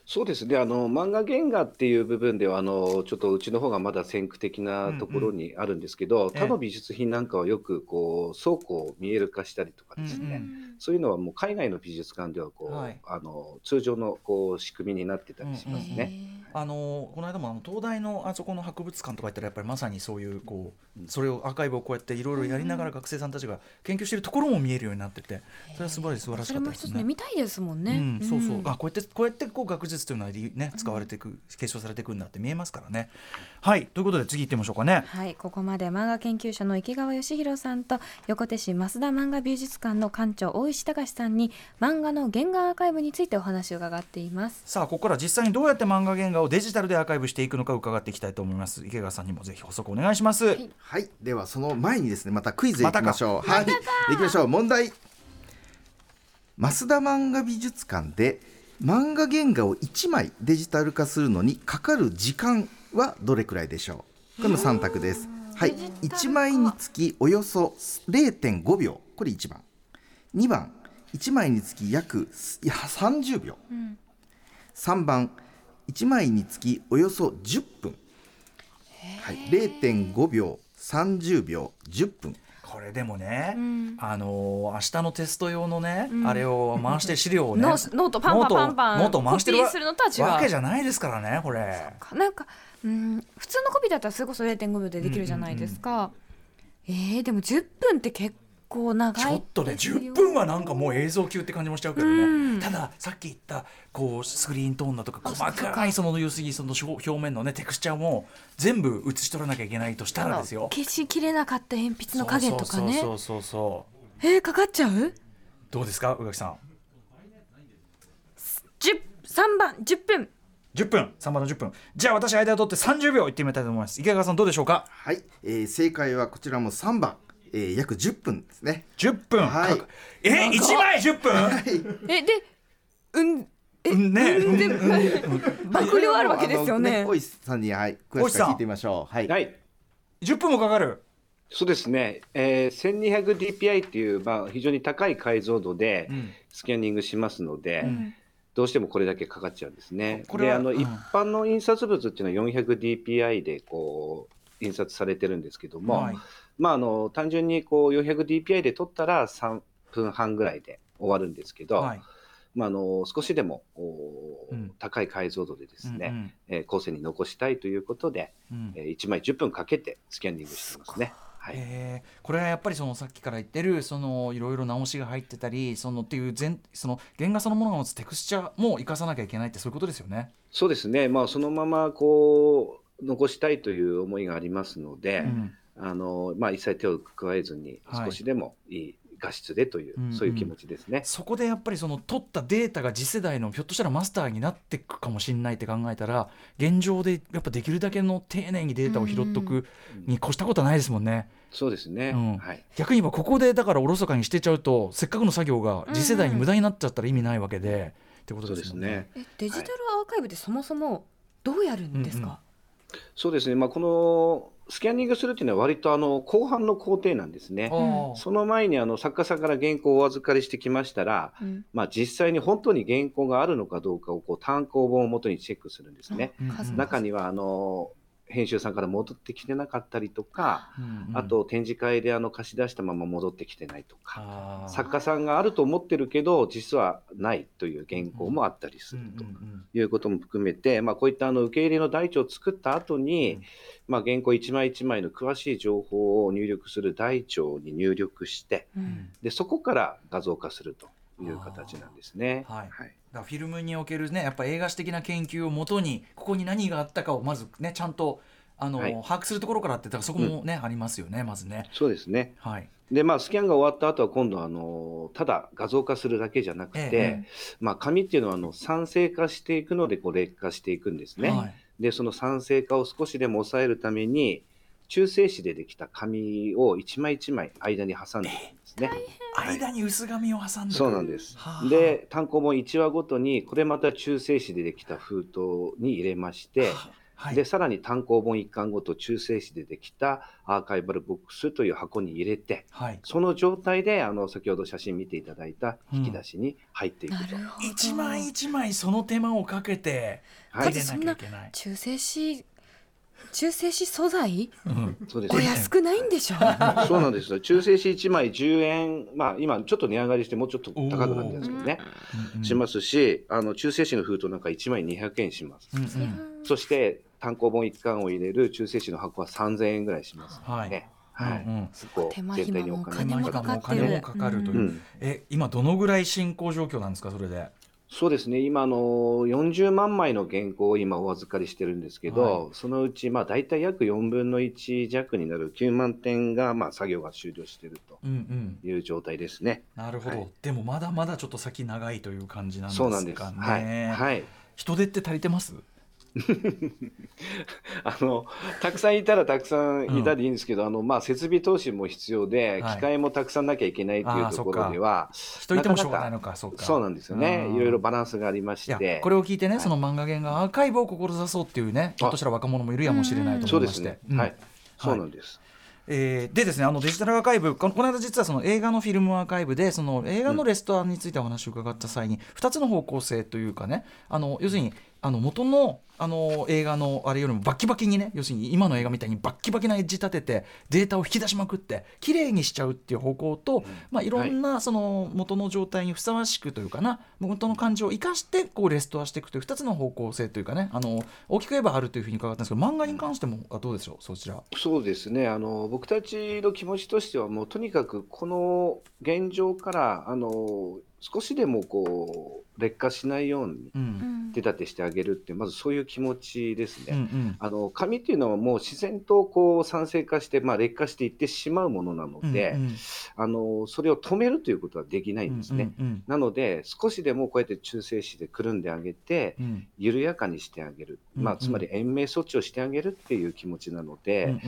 そうですね。あの漫画原画っていう部分ではあのちょっとうちの方がまだ先駆的なところにあるんですけど、ええ。他の美術品なんかはよくこう倉庫を見える化したりとかですね。うんうん。そういうのはもう海外の美術館ではこう、はい。あの通常のこう仕組みになってたりしますね。あのこの間もあの東大のあそこの博物館とか行ったらやっぱりまさにそういうこうそれをアーカイブをこうやっていろいろやりながら学生さんたちが研究しているところも見えるようになっててそれは素晴らしい素晴らしそれも一つかったですね。ね見たいですもんね、うん、そうそう、ん。あこうやってこうやってこう学術というのはりね使われていく、継承されていくんだって見えますからね。はいということで次行ってみましょうかね。はい、ここまで漫画研究者の池川義弘さんと横手市増田漫画美術館の館長大石隆さんに漫画の原画アーカイブについてお話を伺っています。さあここから実際にどうやって漫画原画をデジタルでアーカイブしていくのか伺っていきたいと思います池川さんにもぜひ補足お願いします、いはい、ではその前にですねまたクイズいきましょう。まはい、いきましょう。問題。増田漫画美術館で漫画原画を1枚デジタル化するのにかかる時間はどれくらいでしょう？これの3択です。はい、1枚につきおよそ0.5秒。これ1番。2番、1枚につき約いや30秒。ん3番、1枚につきおよそ10分。はい、0.5秒、30秒、10分。これでもね、ん。あのー明日のテスト用のね、あれを回して資料をねノーノートパンパンパン。パンノート回してるするのとは違うわけじゃないですからねこれ。なんかうん普通のコピーだったらそれこそ0.5秒でできるじゃないですか、えー、でも10分って結構長いちょっとねですよ10分はなんかもう映像級って感じもしちゃうけどね、うん。たださっき言ったこうスクリーントーンだとか細かいその要するにその表面のねテクスチャーも全部写し取らなきゃいけないとしたらですよ。消しきれなかった鉛筆の影とかね。そうそうそうそうそう。えー、かかっちゃう？どうですか宇垣さん？10 3番10分。10分。3番の10分。じゃあ私間を取って30秒いってみたいと思います。池川さんどうでしょうか？はい、えー正解はこちらも3番、えー約10分ですね。10分、はい。かえ1枚10分？えでうんえうんね。うんで爆量あるわけですよね。あの小石さんに、はい、詳しく聞いてみましょう。はい。はい。10分もかかる？そうですね、えー、1200dpi っていう、まあ、非常に高い解像度でうん。スキャニングしますので、ん。どうしてもこれだけかかっちゃうんですね。これはうんであの一般の印刷物っていうのは 400dpi でこう印刷されてるんですけども、はいまあ、あの単純にこう 400dpi で撮ったら3分半ぐらいで終わるんですけど、はい。まあ、あの少しでもおうん。高い解像度でですね、うんえー後世に残したいということで、うん。うんえー1枚10分かけてスキャンニングしてますね。はい。えー。これはやっぱりそのさっきから言ってるそのいろいろ直しが入ってたりそのっていう全その原画そのものが持つテクスチャーも生かさなきゃいけないってそういうことですよね。そうですね、まあ、そのままこう残したいという思いがありますので、うんあのまあ、一切手を加えずにはい。少しでもいい画質でという、うんそういう気持ちですね。そこでやっぱりその取ったデータが次世代のひょっとしたらマスターになっていくかもしれないって考えたら現状でやっぱできるだけの丁寧にデータを拾っとくに越したことはないですもんね。そうですね、うん。はい、逆に言えばここでだからおろそかにしてちゃうとせっかくの作業が次世代に無駄になっちゃったら意味ないわけで、ってことそうですすね。えデジタルアーカイブってそもそもどうやるんですか、そうですね、まあ、このスキャンニングするっていうのは、割とあの後半の工程なんですね。その前にあの作家さんから原稿をお預かりしてきましたら、うん。まあ、実際に本当に原稿があるのかどうかをこう単行本をもとにチェックするんですね。中にはあの編集さんから戻ってきてなかったりとか、うんうん。あと展示会であの貸し出したまま戻ってきてないとか、作家さんがあると思ってるけど、実はないという原稿もあったりするということも含めて、まあ、こういったあの受け入れの台帳を作った後に、うん。まあ、原稿一枚一枚の詳しい情報を入力する台帳に入力して、うん。でそこから画像化するという形なんですね。あーはいだフィルムにおけるねやっぱ映画史的な研究をもとにここに何があったかをまずねちゃんとあの、はい把握するところからってだからそこもね、ありますよねまずね。そうですねはい。でまあ、スキャンが終わった後は今度あのただ画像化するだけじゃなくて、ええまあ、紙っていうのはあの酸性化していくのでこう劣化していくんですね。はいでその酸性化を少しでも抑えるために中性子でできた紙を一枚一枚間に挟んでいくんですね。はい。間に薄紙を挟んでくそうなんです。はあ。で単行本1話ごとにこれまた中性子でできた封筒に入れまして、はい、でさらに単行本1巻ごと中性子でできたアーカイバルボックスという箱に入れてはい、その状態であの先ほど写真見ていただいた引き出しに入っていくと。なるほど。一枚一枚その手間をかけてはい。入れなきゃいけない。中性子中性子素材？うん。おそうです。ね安くないんでしょそうなんですよ。中性子1枚10円、まあ今ちょっと値上がりしてもうちょっと高くなるんですけどね、うん。しますし、あの中性子の封筒なんか1枚200円します。うんうん。そして単行本1巻を入れる中性子の箱は3000円ぐらいします。はい。ね。はい。うんうん。そこ手間全体にお暇も金お金もかかってる。お金もかかるという、うん。え今どのぐらい進行状況なんですかそれで？そうですね、今あの、40万枚の原稿を今お預かりしてるんですけど、はそのうち、まあ、大体約4分の1弱になる9万点が、まあ、作業が終了しているとうんうん。いう状態ですね。なるほど、はいでもまだまだちょっと先長いという感じなんですかね。そうなんです。はい。はい。人手って足りてます？あのたくさんいたらたくさんいたでいいんですけど、あのまあ、設備投資も必要で、はい。機械もたくさんなきゃいけないというところでは、人いてもしょうがないのか、そうか。そうなんですよね、うん。いろいろバランスがありまして、これを聞いてね、はい。その漫画原画アーカイブを志そうっていうね、ひょっとしたら若者もいるやもしれないと思いまして。そうですね、うん。はい、そうなんです。えーでですねあのデジタルアーカイブこのこの間実はその映画のフィルムアーカイブでその映画のレストランについてお話を伺った際に2つの方向性というかねあの要するにあの元のあの映画のあれよりもバッキバキにね要するに今の映画みたいにバッキバキなエッジ立ててデータを引き出しまくって綺麗にしちゃうっていう方向と、まあ、いろんなその元の状態にふさわしくというかな元の感情を生かしてこうレストアしていくという2つの方向性というかねあの大きく言えばあるというふうに伺ったんですけど漫画に関してもあどうでしょうそちら。そうですね。あの僕たちの気持ちとしてはもうとにかくこの現状からあの少しでもこう劣化しないようにうん。手立てしてあげるってまずそういう気持ちですね。うんうん。あの紙っていうのはもう自然とこう酸性化して、まあ、劣化していってしまうものなので、うんうん。あのそれを止めるということはできないんですね。うんうんなので少しでもこうやって中性子でくるんであげてうん。うん緩やかにしてあげる、まあ、うん。うんつまり延命措置をしてあげるっていう気持ちなので、うんうん。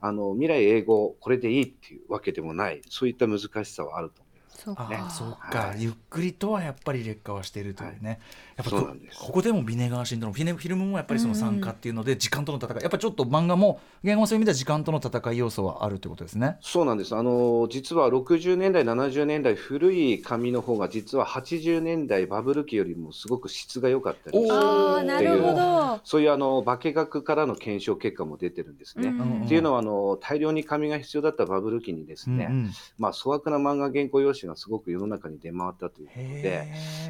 あの未来英語これでいいっていうわけでもないそういった難しさはあるとそうか。そうか、はい。ゆっくりとはやっぱり劣化はしているというね、やっぱこそうなんです。ここでもビネガーシンドロームフィネフィルムもやっぱりその参加っていうので時間との戦い、やっぱちょっと漫画も言語性を見た時間との戦い要素はあるということですね。そうなんです。あの実は60年代、70年代古い紙の方が実は80年代バブル期よりもすごく質が良かったりするああなるほど。そういうあの化学からの検証結果も出てるんですね。うんっていうのはあの大量に紙が必要だったバブル期にですね、うんうん。まあ、粗悪な漫画原稿用紙がすごく世の中に出回ったということで、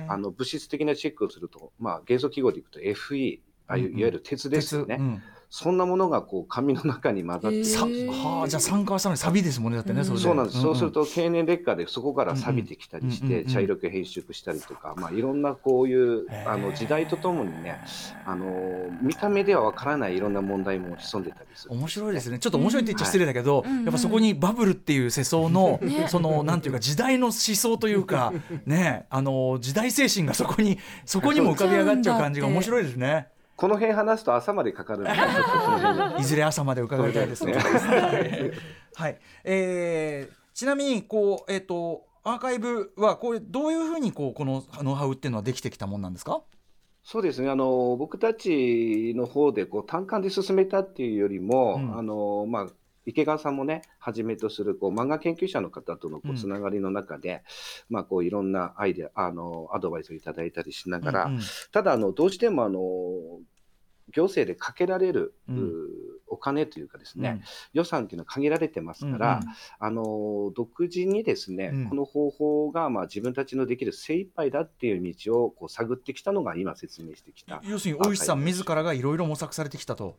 あの物質的なチェックをすると、まあ、元素記号でいくと FE、ああいういわゆる鉄ですよね、鉄うんそんなものがこう紙の中に混ざってさへー。はあじゃあ酸化はしたのにサビですもんねだってね、うん。そそうなんです、そうするとと経年劣化でそこから錆びてきたりして、うんうんうんうん。茶色く変色したりとか、まあ、いろんなこういうあの時代とともにねあの見た目ではわからないいろんな問題も潜んでたりする。面白いですね。ちょっと面白いって言っちゃ失礼だけど、うん。やっぱそこにバブルっていう世相の、ね。そのなんていうか時代の思想というか ねあの時代精神がそこにそこにも浮かび上がっちゃう感じが面白いですねこの辺話すと朝までかかるいずれ朝まで伺いたいですね。はい、えーちなみにこうえっ、とアーカイブはこれどういうふうにこうこのノウハウっていうのはできてきたもんなんですか？そうですね。あの僕たちの方でこう単館で進めたっていうよりも、うん。あのまあ池川さんもね、はじめとするこう漫画研究者の方とのつながりの中で、まあ、こういろんなアイデアあのアドバイスをいただいたりしながら、うんうん。ただあの、どうしてもあの行政でかけられる、うん。お金というかですね、うん。予算っていうのは限られてますから、うんうん。あの独自にですね、うん。この方法がまあ自分たちのできる精一杯だっていう道をこう探ってきたのが今説明してきた。要するに大石さん自らがいろいろ模索されてきたと。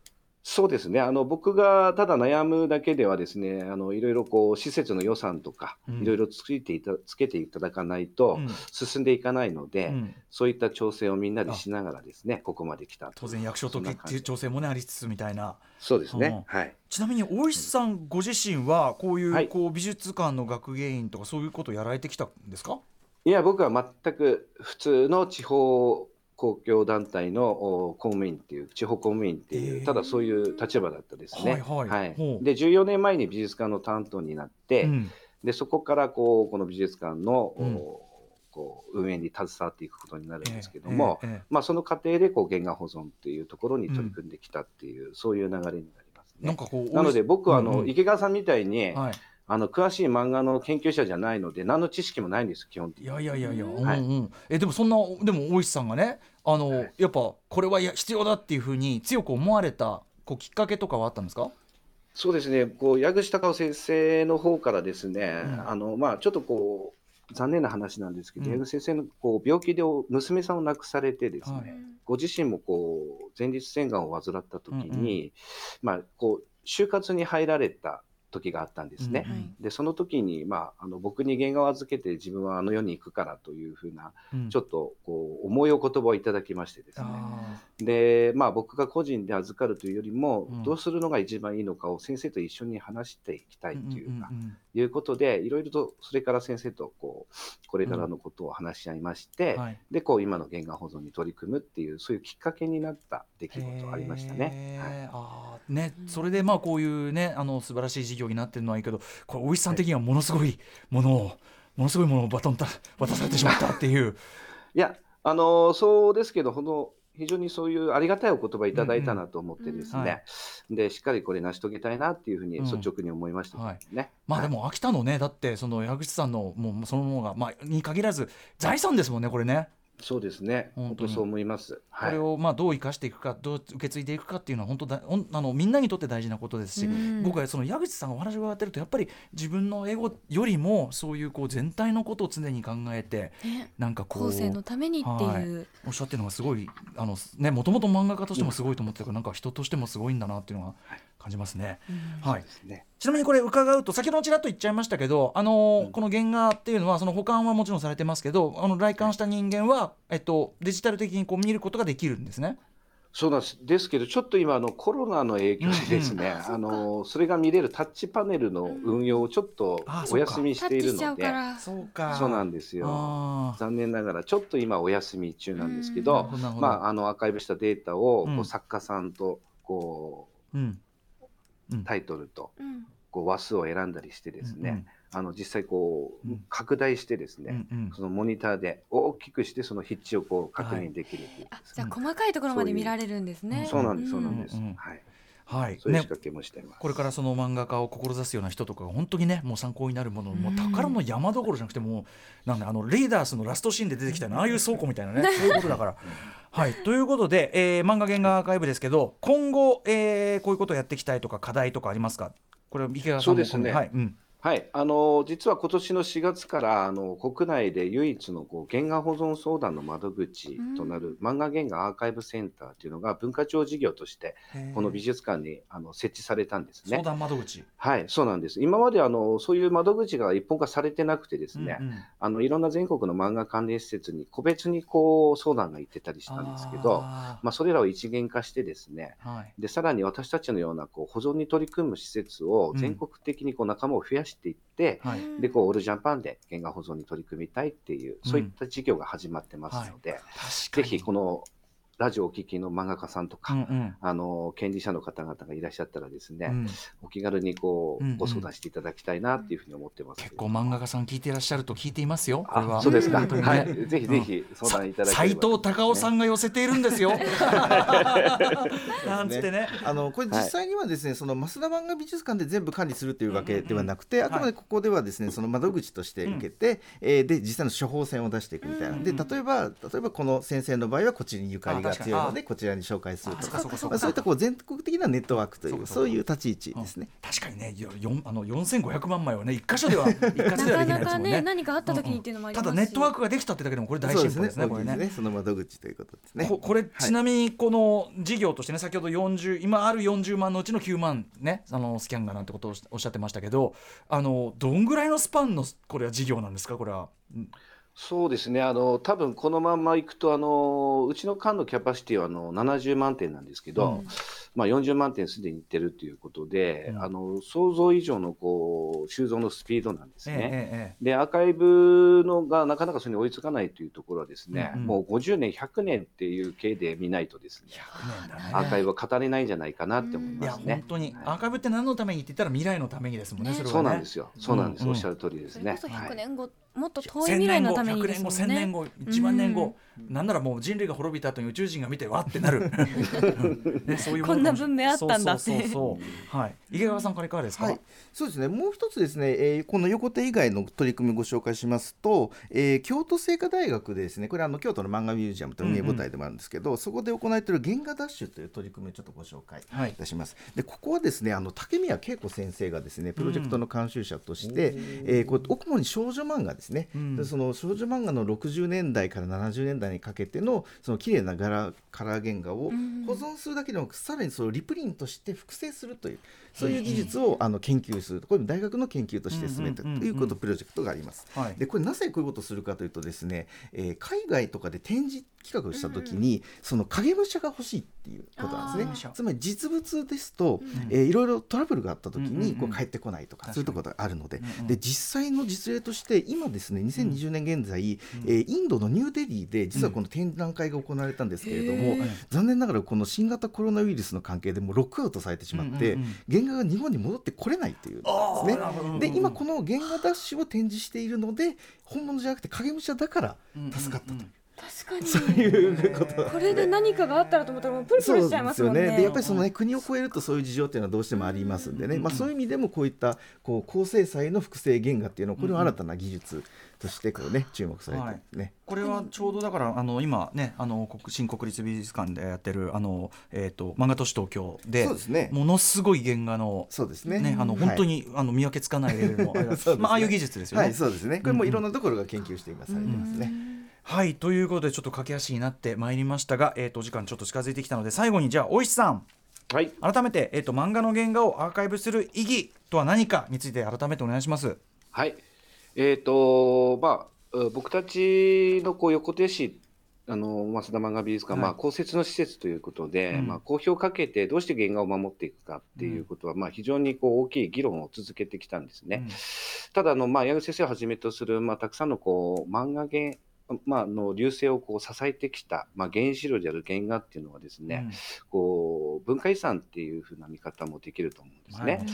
そうですね。あの僕がただ悩むだけではですね、あのいろいろこう施設の予算とかうん。いろいろつけていたつけていただかないとうん。進んでいかないので、うん。そういった調整をみんなでしながらですね、ここまで来たと。当然役所とそんな感じ。調整もねありつつみたいな。そうですね。はい。ちなみに大石さんご自身はこういう,、はい。こう美術館の学芸員とかそういうことをやられてきたんですか？いや、僕は全く普通の地方公共団体のお公務員っていう、地方公務員っていう、ただそういう立場だったですね。はいはい。ほう。で、14年前に美術館の担当になって、うん。でそこからこうこの美術館の、うん。おこう運営に携わっていくことになるんですけども、ええええまあ、その過程でこう原画保存っていうところに取り組んできたっていう、そういう流れになりますね。ななので僕はあの、うんうん。池川さんみたいに、はい、あの詳しい漫画の研究者じゃないので何の知識もないんです基本的に。いやいやいやいや、うんはい。うん、えでもそんなでも大石さんがねあの、はい。やっぱこれはや必要だっていうふうに強く思われたこうきっかけとかはあったんですか？そうですね、こう矢口隆夫先生の方からですね、うん。あのまあ、ちょっとこう残念な話なんですけど、うん。矢口先生のこう病気でお娘さんを亡くされてですね、はい。ご自身もこう前立腺がんを患った時に、うん。まあ、こう就活に入られた時があったんですね。うんはい。でその時に、まあ、あの僕に原画を預けて自分はあの世に行くからというふうなうん。ちょっとこう重いお言葉をいただきましてですね。あで、まあ、僕が個人で預かるというよりも、うん。どうするのが一番いいのかを先生と一緒に話していきたーいというか、んんんいうことでいろいろとそれから先生とこうこれからのことを話し合いまして、はい。でこう今の原画保存に取り組むっていうそういうきっかけになった出来事ありましたね。はい。あーねそれでまあこういうねあの素晴らしい事業になってるのはいいけどこれ大石さん的にはものすごいものを、ものすごいものをバトンタ渡されてしまったっていう。いや、あのそうですけど、この非常にそういうありがたいお言葉いただいたなと思ってですね、うんうんはいでしっかりこれ成し遂げたいなっていうふうにうん率直に思いましたけどね。まあでも秋田のねだってその矢口さんのもうそのものがまあに限らず財産ですもんねこれね。そうですね、本当に本当そう思います。はい。これをまあどう生かしていくかどう受け継いでいくかっていうのは本当だあのみんなにとって大事なことですし、うん。僕はその矢口さんがお話を伺ってるとやっぱり自分のエゴよりもそういうこう全体のことを常に考えてねなんかこう後世のためにっていう、おっしゃってるのがすごいあのねもともと漫画家としてもすごいと思ってたからなんか人としてもすごいんだなっていうのが感じますね。うん。はい。ちなみにこれ伺うと先ほどちらっと言っちゃいましたけど、あのーうんこの原画っていうのはその保管はもちろんされてますけどあの来館した人間は、えっと、デジタル的にこう見ることができるんですね？そうなんです。ですけど、ちょっと今、あのコロナの影響でですね、うん。あのそれが見れるタッチパネルの運用をちょっとあお休みしているので、そうか。そうなんですよ。残念ながら、ちょっと今、お休み中なんですけうん。ど、まあ、あのアーカイブしたデータをうん。こう作家さんとこうんうん。うタイトルとうん。こう話数を選んだりしてですね、あの実際こううん。拡大してですうんね、うんうん。そのモニターで大きくしてその筆致をこう確認できるというあじゃあ細かいところまで見られるんですね。そうなんですそうなんです、はいはい。ねそういう仕掛けもしています、これからその漫画家を志すような人とかが本当にねもう参考になるものもう宝の山どころじゃなくてもうなんだあのレイダースのラストシーンで出てきたああいう倉庫みたいなね。そういうことだから。はい。ということで、えー漫画原画アーカイブですけど今後、えーこういうことをやっていきたいとか課題とかありますか？これは池川さんもそうですね。はい。うんはい、あの実は今年の4月からあの国内で唯一のこう原画保存相談の窓口となる漫画原画アーカイブセンターというのが文化庁事業としてこの美術館にあの設置されたんですね。相。談窓口。はい、そうなんです。今まであのそういう窓口が一本化されてなくてですね、うんうん。あのいろんな全国の漫画関連施設に個別にこう相談が行ってたりしたんですけど、あまあ、それらを一元化してですね、ーはい。でさらに私たちのようなこう保存に取り組む施設をうん。全国的にこう仲間を増やしていって、はい。でこうオールジャパンで原画保存に取り組みたいっていう、うんそういった事業が始まってますので、確かぜにひこのラジオをお聞きの漫画家さんとか、うんうん。あの権利者の方々がいらっしゃったらですね、うん。お気軽にこう、うんうんご相談していただきたいなっていうふうに思ってます。結構漫画家さん聞いていらっしゃると聞いていますよ。これは。あそうですか、ね。はい、ぜひぜひ相談いただければ、斉藤隆夫さんが寄せているんですよ。なんつってね。あのこれ実際にはですね、その増田漫画美術館で全部管理するというわけではなくて、あくまでここではですねその窓口として受けて、えーで実際の処方箋を出していくみたいな、で例えば例えばこの先生の場合はこっちにゆかりが強いのでこちらに紹介するとかあそういったこう全国的なネットワークというそういう立ち位置ですね。確かにね、あの4500万枚はね、一箇所では 一括ではできないなかなですもんね。かね何かあった時にっていうのもありますしただネットワークができたってだけでもこれ大そうですね進歩ですね。これね。その窓口ということですね。ここれちなみにこの事業としてね先ほど40今ある40万のうちの9万ねあのスキャンがなんてことをおっしゃってましたけどあのどんぐらいのスパンのこれは事業なんですか？これは。うんそうですね、あの多分このままいくとあの、うちの館のキャパシティはあの70万点なんですけど、うん。まあ、40万点すでにいってるということで、うん。あの想像以上のこう収蔵のスピードなんですええね。ええで、アーカイブのがなかなかそれに追いつかないというところはですね、うんうん。もう50年、100年っていう系で見ないとですね、100年だね。アーカイブは語れないんじゃないかなって思いますね。本。当にアーカイブって何のためにって言ったら未来のためにですもんねね。それはね。そうなんですよ、そうなんです、うんうんおっしゃる通りですね。それこそ100はい年後、もっと遠い未来のためにですもん1000ね年後、1000年後、1万年後、なんならもう人類が滅びた後に宇宙人が見てわってなる。ね、そういうこんな文明あったんだって。そうそうそうそう。はい。池川さんからいかがですか？はい、そうですね。もう一つですね、えーこの横手以外の取り組みをご紹介しますと、えー京都精華大学でですね。これあの京都の漫画ミュージアムと運営母体でもあるんですけど、そこで行われている原画ダッシュという取り組みをちょっとご紹介はいいたします。でここはですねあの竹宮恵子先生がですねプロジェクトの監修者として、えーこう主に少女漫画ですね、うん。でその少女漫画の60年代から70年代にかけてのその綺麗な柄カラー原画をうん。保存するだけでもさらにそれをリプリントして複製するというそういう技術をあの研究するこれも大学の研究として進めたということプロジェクトがあります。はい。でこれなぜこういうことをするかというとですね、えー海外とかで展示企画をした時に、その影武者が欲しいっていうことなんですね。つまり実物ですと、ん。えーいろいろトラブルがあった時にこう帰ってこないとか、そういうところがあるので,、で実際の実例として今ですね2020年現在、えーインドのニューデリーで実はこの展覧会が行われたんですけれども、残念ながらこの新型コロナウイルスの関係でもうロックアウトされてしまって、うんうんうん。原画が日本に戻ってこれないというですね。で今この原画ダッシュを展示しているので本物じゃなくて影武者だから助かったという、確かに。そういうこと。これで何かがあったらと思ったらもうプルプルしちゃいますもんね。でやっぱりそのね国を越えるとそういう事情っていうのはどうしてもありますんでね、まあ、そういう意味でもこういったこう高精細の複製原画っていうのはこれは新たな技術としてこうね注目されてるね、これはちょうどだからあの今ねあの国新国立美術館でやってるあのえっ、と漫画都市東京でそうですね。ものすごい原画のそうですね。ねあのはい。本当に、あの見分けつかないレベルの あね。まあああいう技術ですよね。はいそうですね。これもいろんなところが研究して今されてますね、はいということでちょっと駆け足になってまいりましたが、えー、とお時間ちょっと近づいてきたので最後にじゃあ大石さん。はい、改めて、えー、と漫画の原画をアーカイブする意義とは何かについて改めてお願いします。はい。えっ、と、まあ、う僕たちのこう横手市、あの、増田漫画美術館、はい。まあ、公設の施設ということで、うん。まあ、公表をかけてどうして原画を守っていくかっていうことは、まあ、非常にこう大きい議論を続けてきたんですね。うん。ただあの、まあ、矢口先生をはじめとする、まあ、たくさんのこう漫画原、まあ、の流星をこう支えてきた、まあ、原子炉である原画っていうのはですね、こう文化遺産っていうふうな見方もできると思うんですね。はい。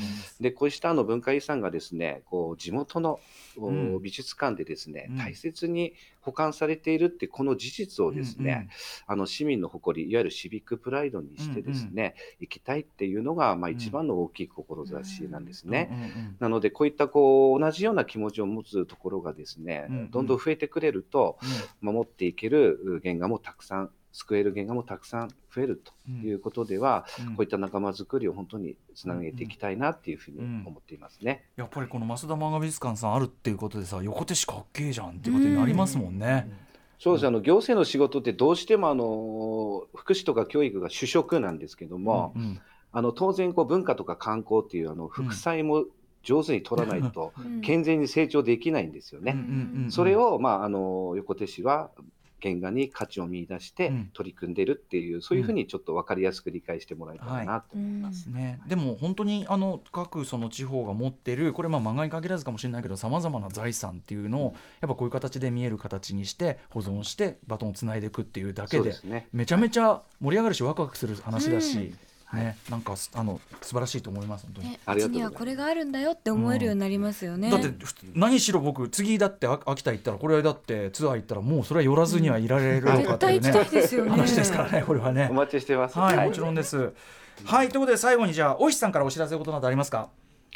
でこうしたあの文化遺産がですねこう地元の、おうん。美術館でですね、うん。大切に保管されているってこの事実をですね、あの市民の誇りいわゆるシビックプライドにしてですね、生きたいっていうのが、まあ、一番の大きい志なんですね。うんうんうんなのでこういったこう同じような気持ちを持つところがですね、うんうん。どんどん増えてくれると守っていける原画もたくさん救える原画もたくさん増えるということでは、うん。こういった仲間づくりを本当につなげていきたいなっていうふうに思っていますね。やっぱりこの増田漫画美術館さんあるっていうことでさ横手市かっけえじゃんっていうことになりますもんね。そうです。あの行政の仕事ってどうしてもあの福祉とか教育が主食なんですけども、うんあの当然こう文化とか観光っていうあの副菜も上手に取らないとうん。健全に成長できないんですよね。うんうんうんそれを、まあ、あの横手市は原画に価値を見出してうん。取り組んでるっていう、そういうふうにちょっと分かりやすく理解してもらえたらなと思います。ね、でも本当にあの各その地方が持ってるこれまあ漫画に限らずかもしれないけどさまざまな財産っていうのをやっぱこういう形で見える形にして保存してバトンをつないでいくっていうだけでね。めちゃめちゃ盛り上がるしワクワクする話だし、うんね、なんかすあの素晴らしいと思います本当に。ね、あにはこれがあるんだよって思えるようになりますよね。だってふ何しろ僕次だってあ秋田行ったらこれだってツアー行ったらもうそれは寄らずにはいられるとか絶対っていうね、行きたいですよね。話ですからねこれはねお。待ちしてます。はい、もちろんです。はい、ということで最後にじゃあ大石さんからお知らせことなどありますか？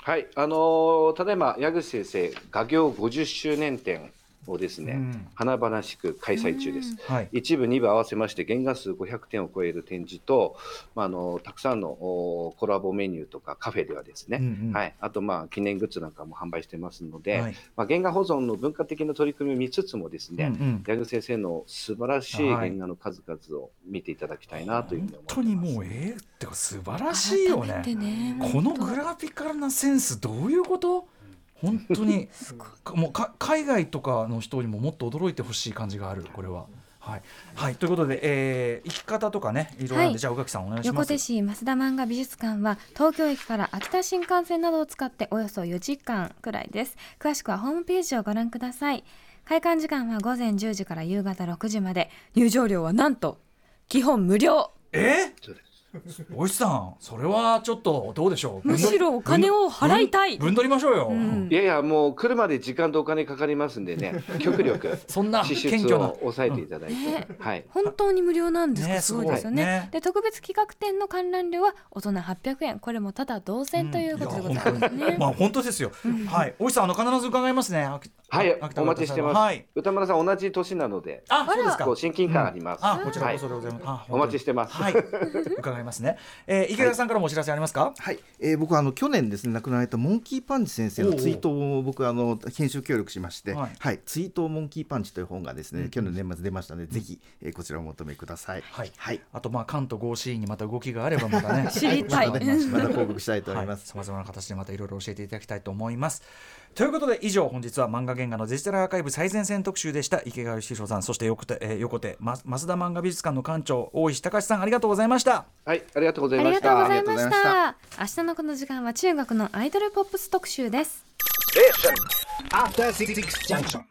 はい、あのーただいま矢口先生画業50周年展をですね、うん華々しく開催中です。はい。一部、二部合わせまして原画数500点を超える展示と、まあ、あのたくさんのおコラボメニューとかカフェではですね、うんうんはい、あとまあ記念グッズなんかも販売してますので、はいまあ、原画保存の文化的な取り組みを見つつもですね、うんうん矢口先生の素晴らしいはい原画の数々を見ていただきたいなというふうに本思ってます。当にもうええってか素晴らしいよね。ねこのグラフィカルなセンスどういうこと？本当にもうか海外とかの人にももっと驚いてほしい感じがあるこれは。はい、はい、ということで、えー、生き方とかねい。ろいろあるんで、はいじゃあ宇垣さんお願いします。横手市増田漫画美術館は東京駅から秋田新幹線などを使っておよそ4時間くらいです。詳しくはホームページをご覧ください。開館時間は午前10時から夕方6時まで。入場料はなんと基本無料。え？ー、大石さんそれはちょっとどうでしょう？むしろお金を払いたい。ぶんぶんぶん取りましょうよ。うん。いやいや、もう来るまで時間とお金かかりますんでね、極力 そんな支謙虚な。出を抑えていただいて、ねはい。本当に無料なんですか、ねすごいですよね。ね。で特別企画展の観覧料は大人800円。これもただ同然ということでございますね、まあ本当ですよ。はい、大石さんあの必ず伺いますね。秋はいお待ちしてます。はい。歌丸さん、同じ年なので、あ、そうですか親近感あります。あ、こちらはいこそでございます。あお待ちしてますはい、伺いますね。えー、池田さんからもお知らせありますか？はい、えー僕はあの去年ですね亡くなられたモンキーパンチ先生のツイートを僕あの編集協力しまして、ははいい、ツイートモンキーパンチという本がですね、去年年末出ましたので、ぜひ、えーこちらをお求めください。はいはい、あとまあ関東甲子園にまた動きがあればまたね。知りたいまたねまた報告したいと思います。さまざまな形でまたいろいろ教えていただきたいと思います。ということで以上本日は漫画原画のデジタルアーカイブ最前線特集でした池川義弘さんそして横手、えー、横手ま増田漫画美術館の館長大石隆さんありがとうございました。はい、ありがとうございました。がとうございましありがとうございまた明日のこの時間は中国のアイドルポップス特集です Six Junction.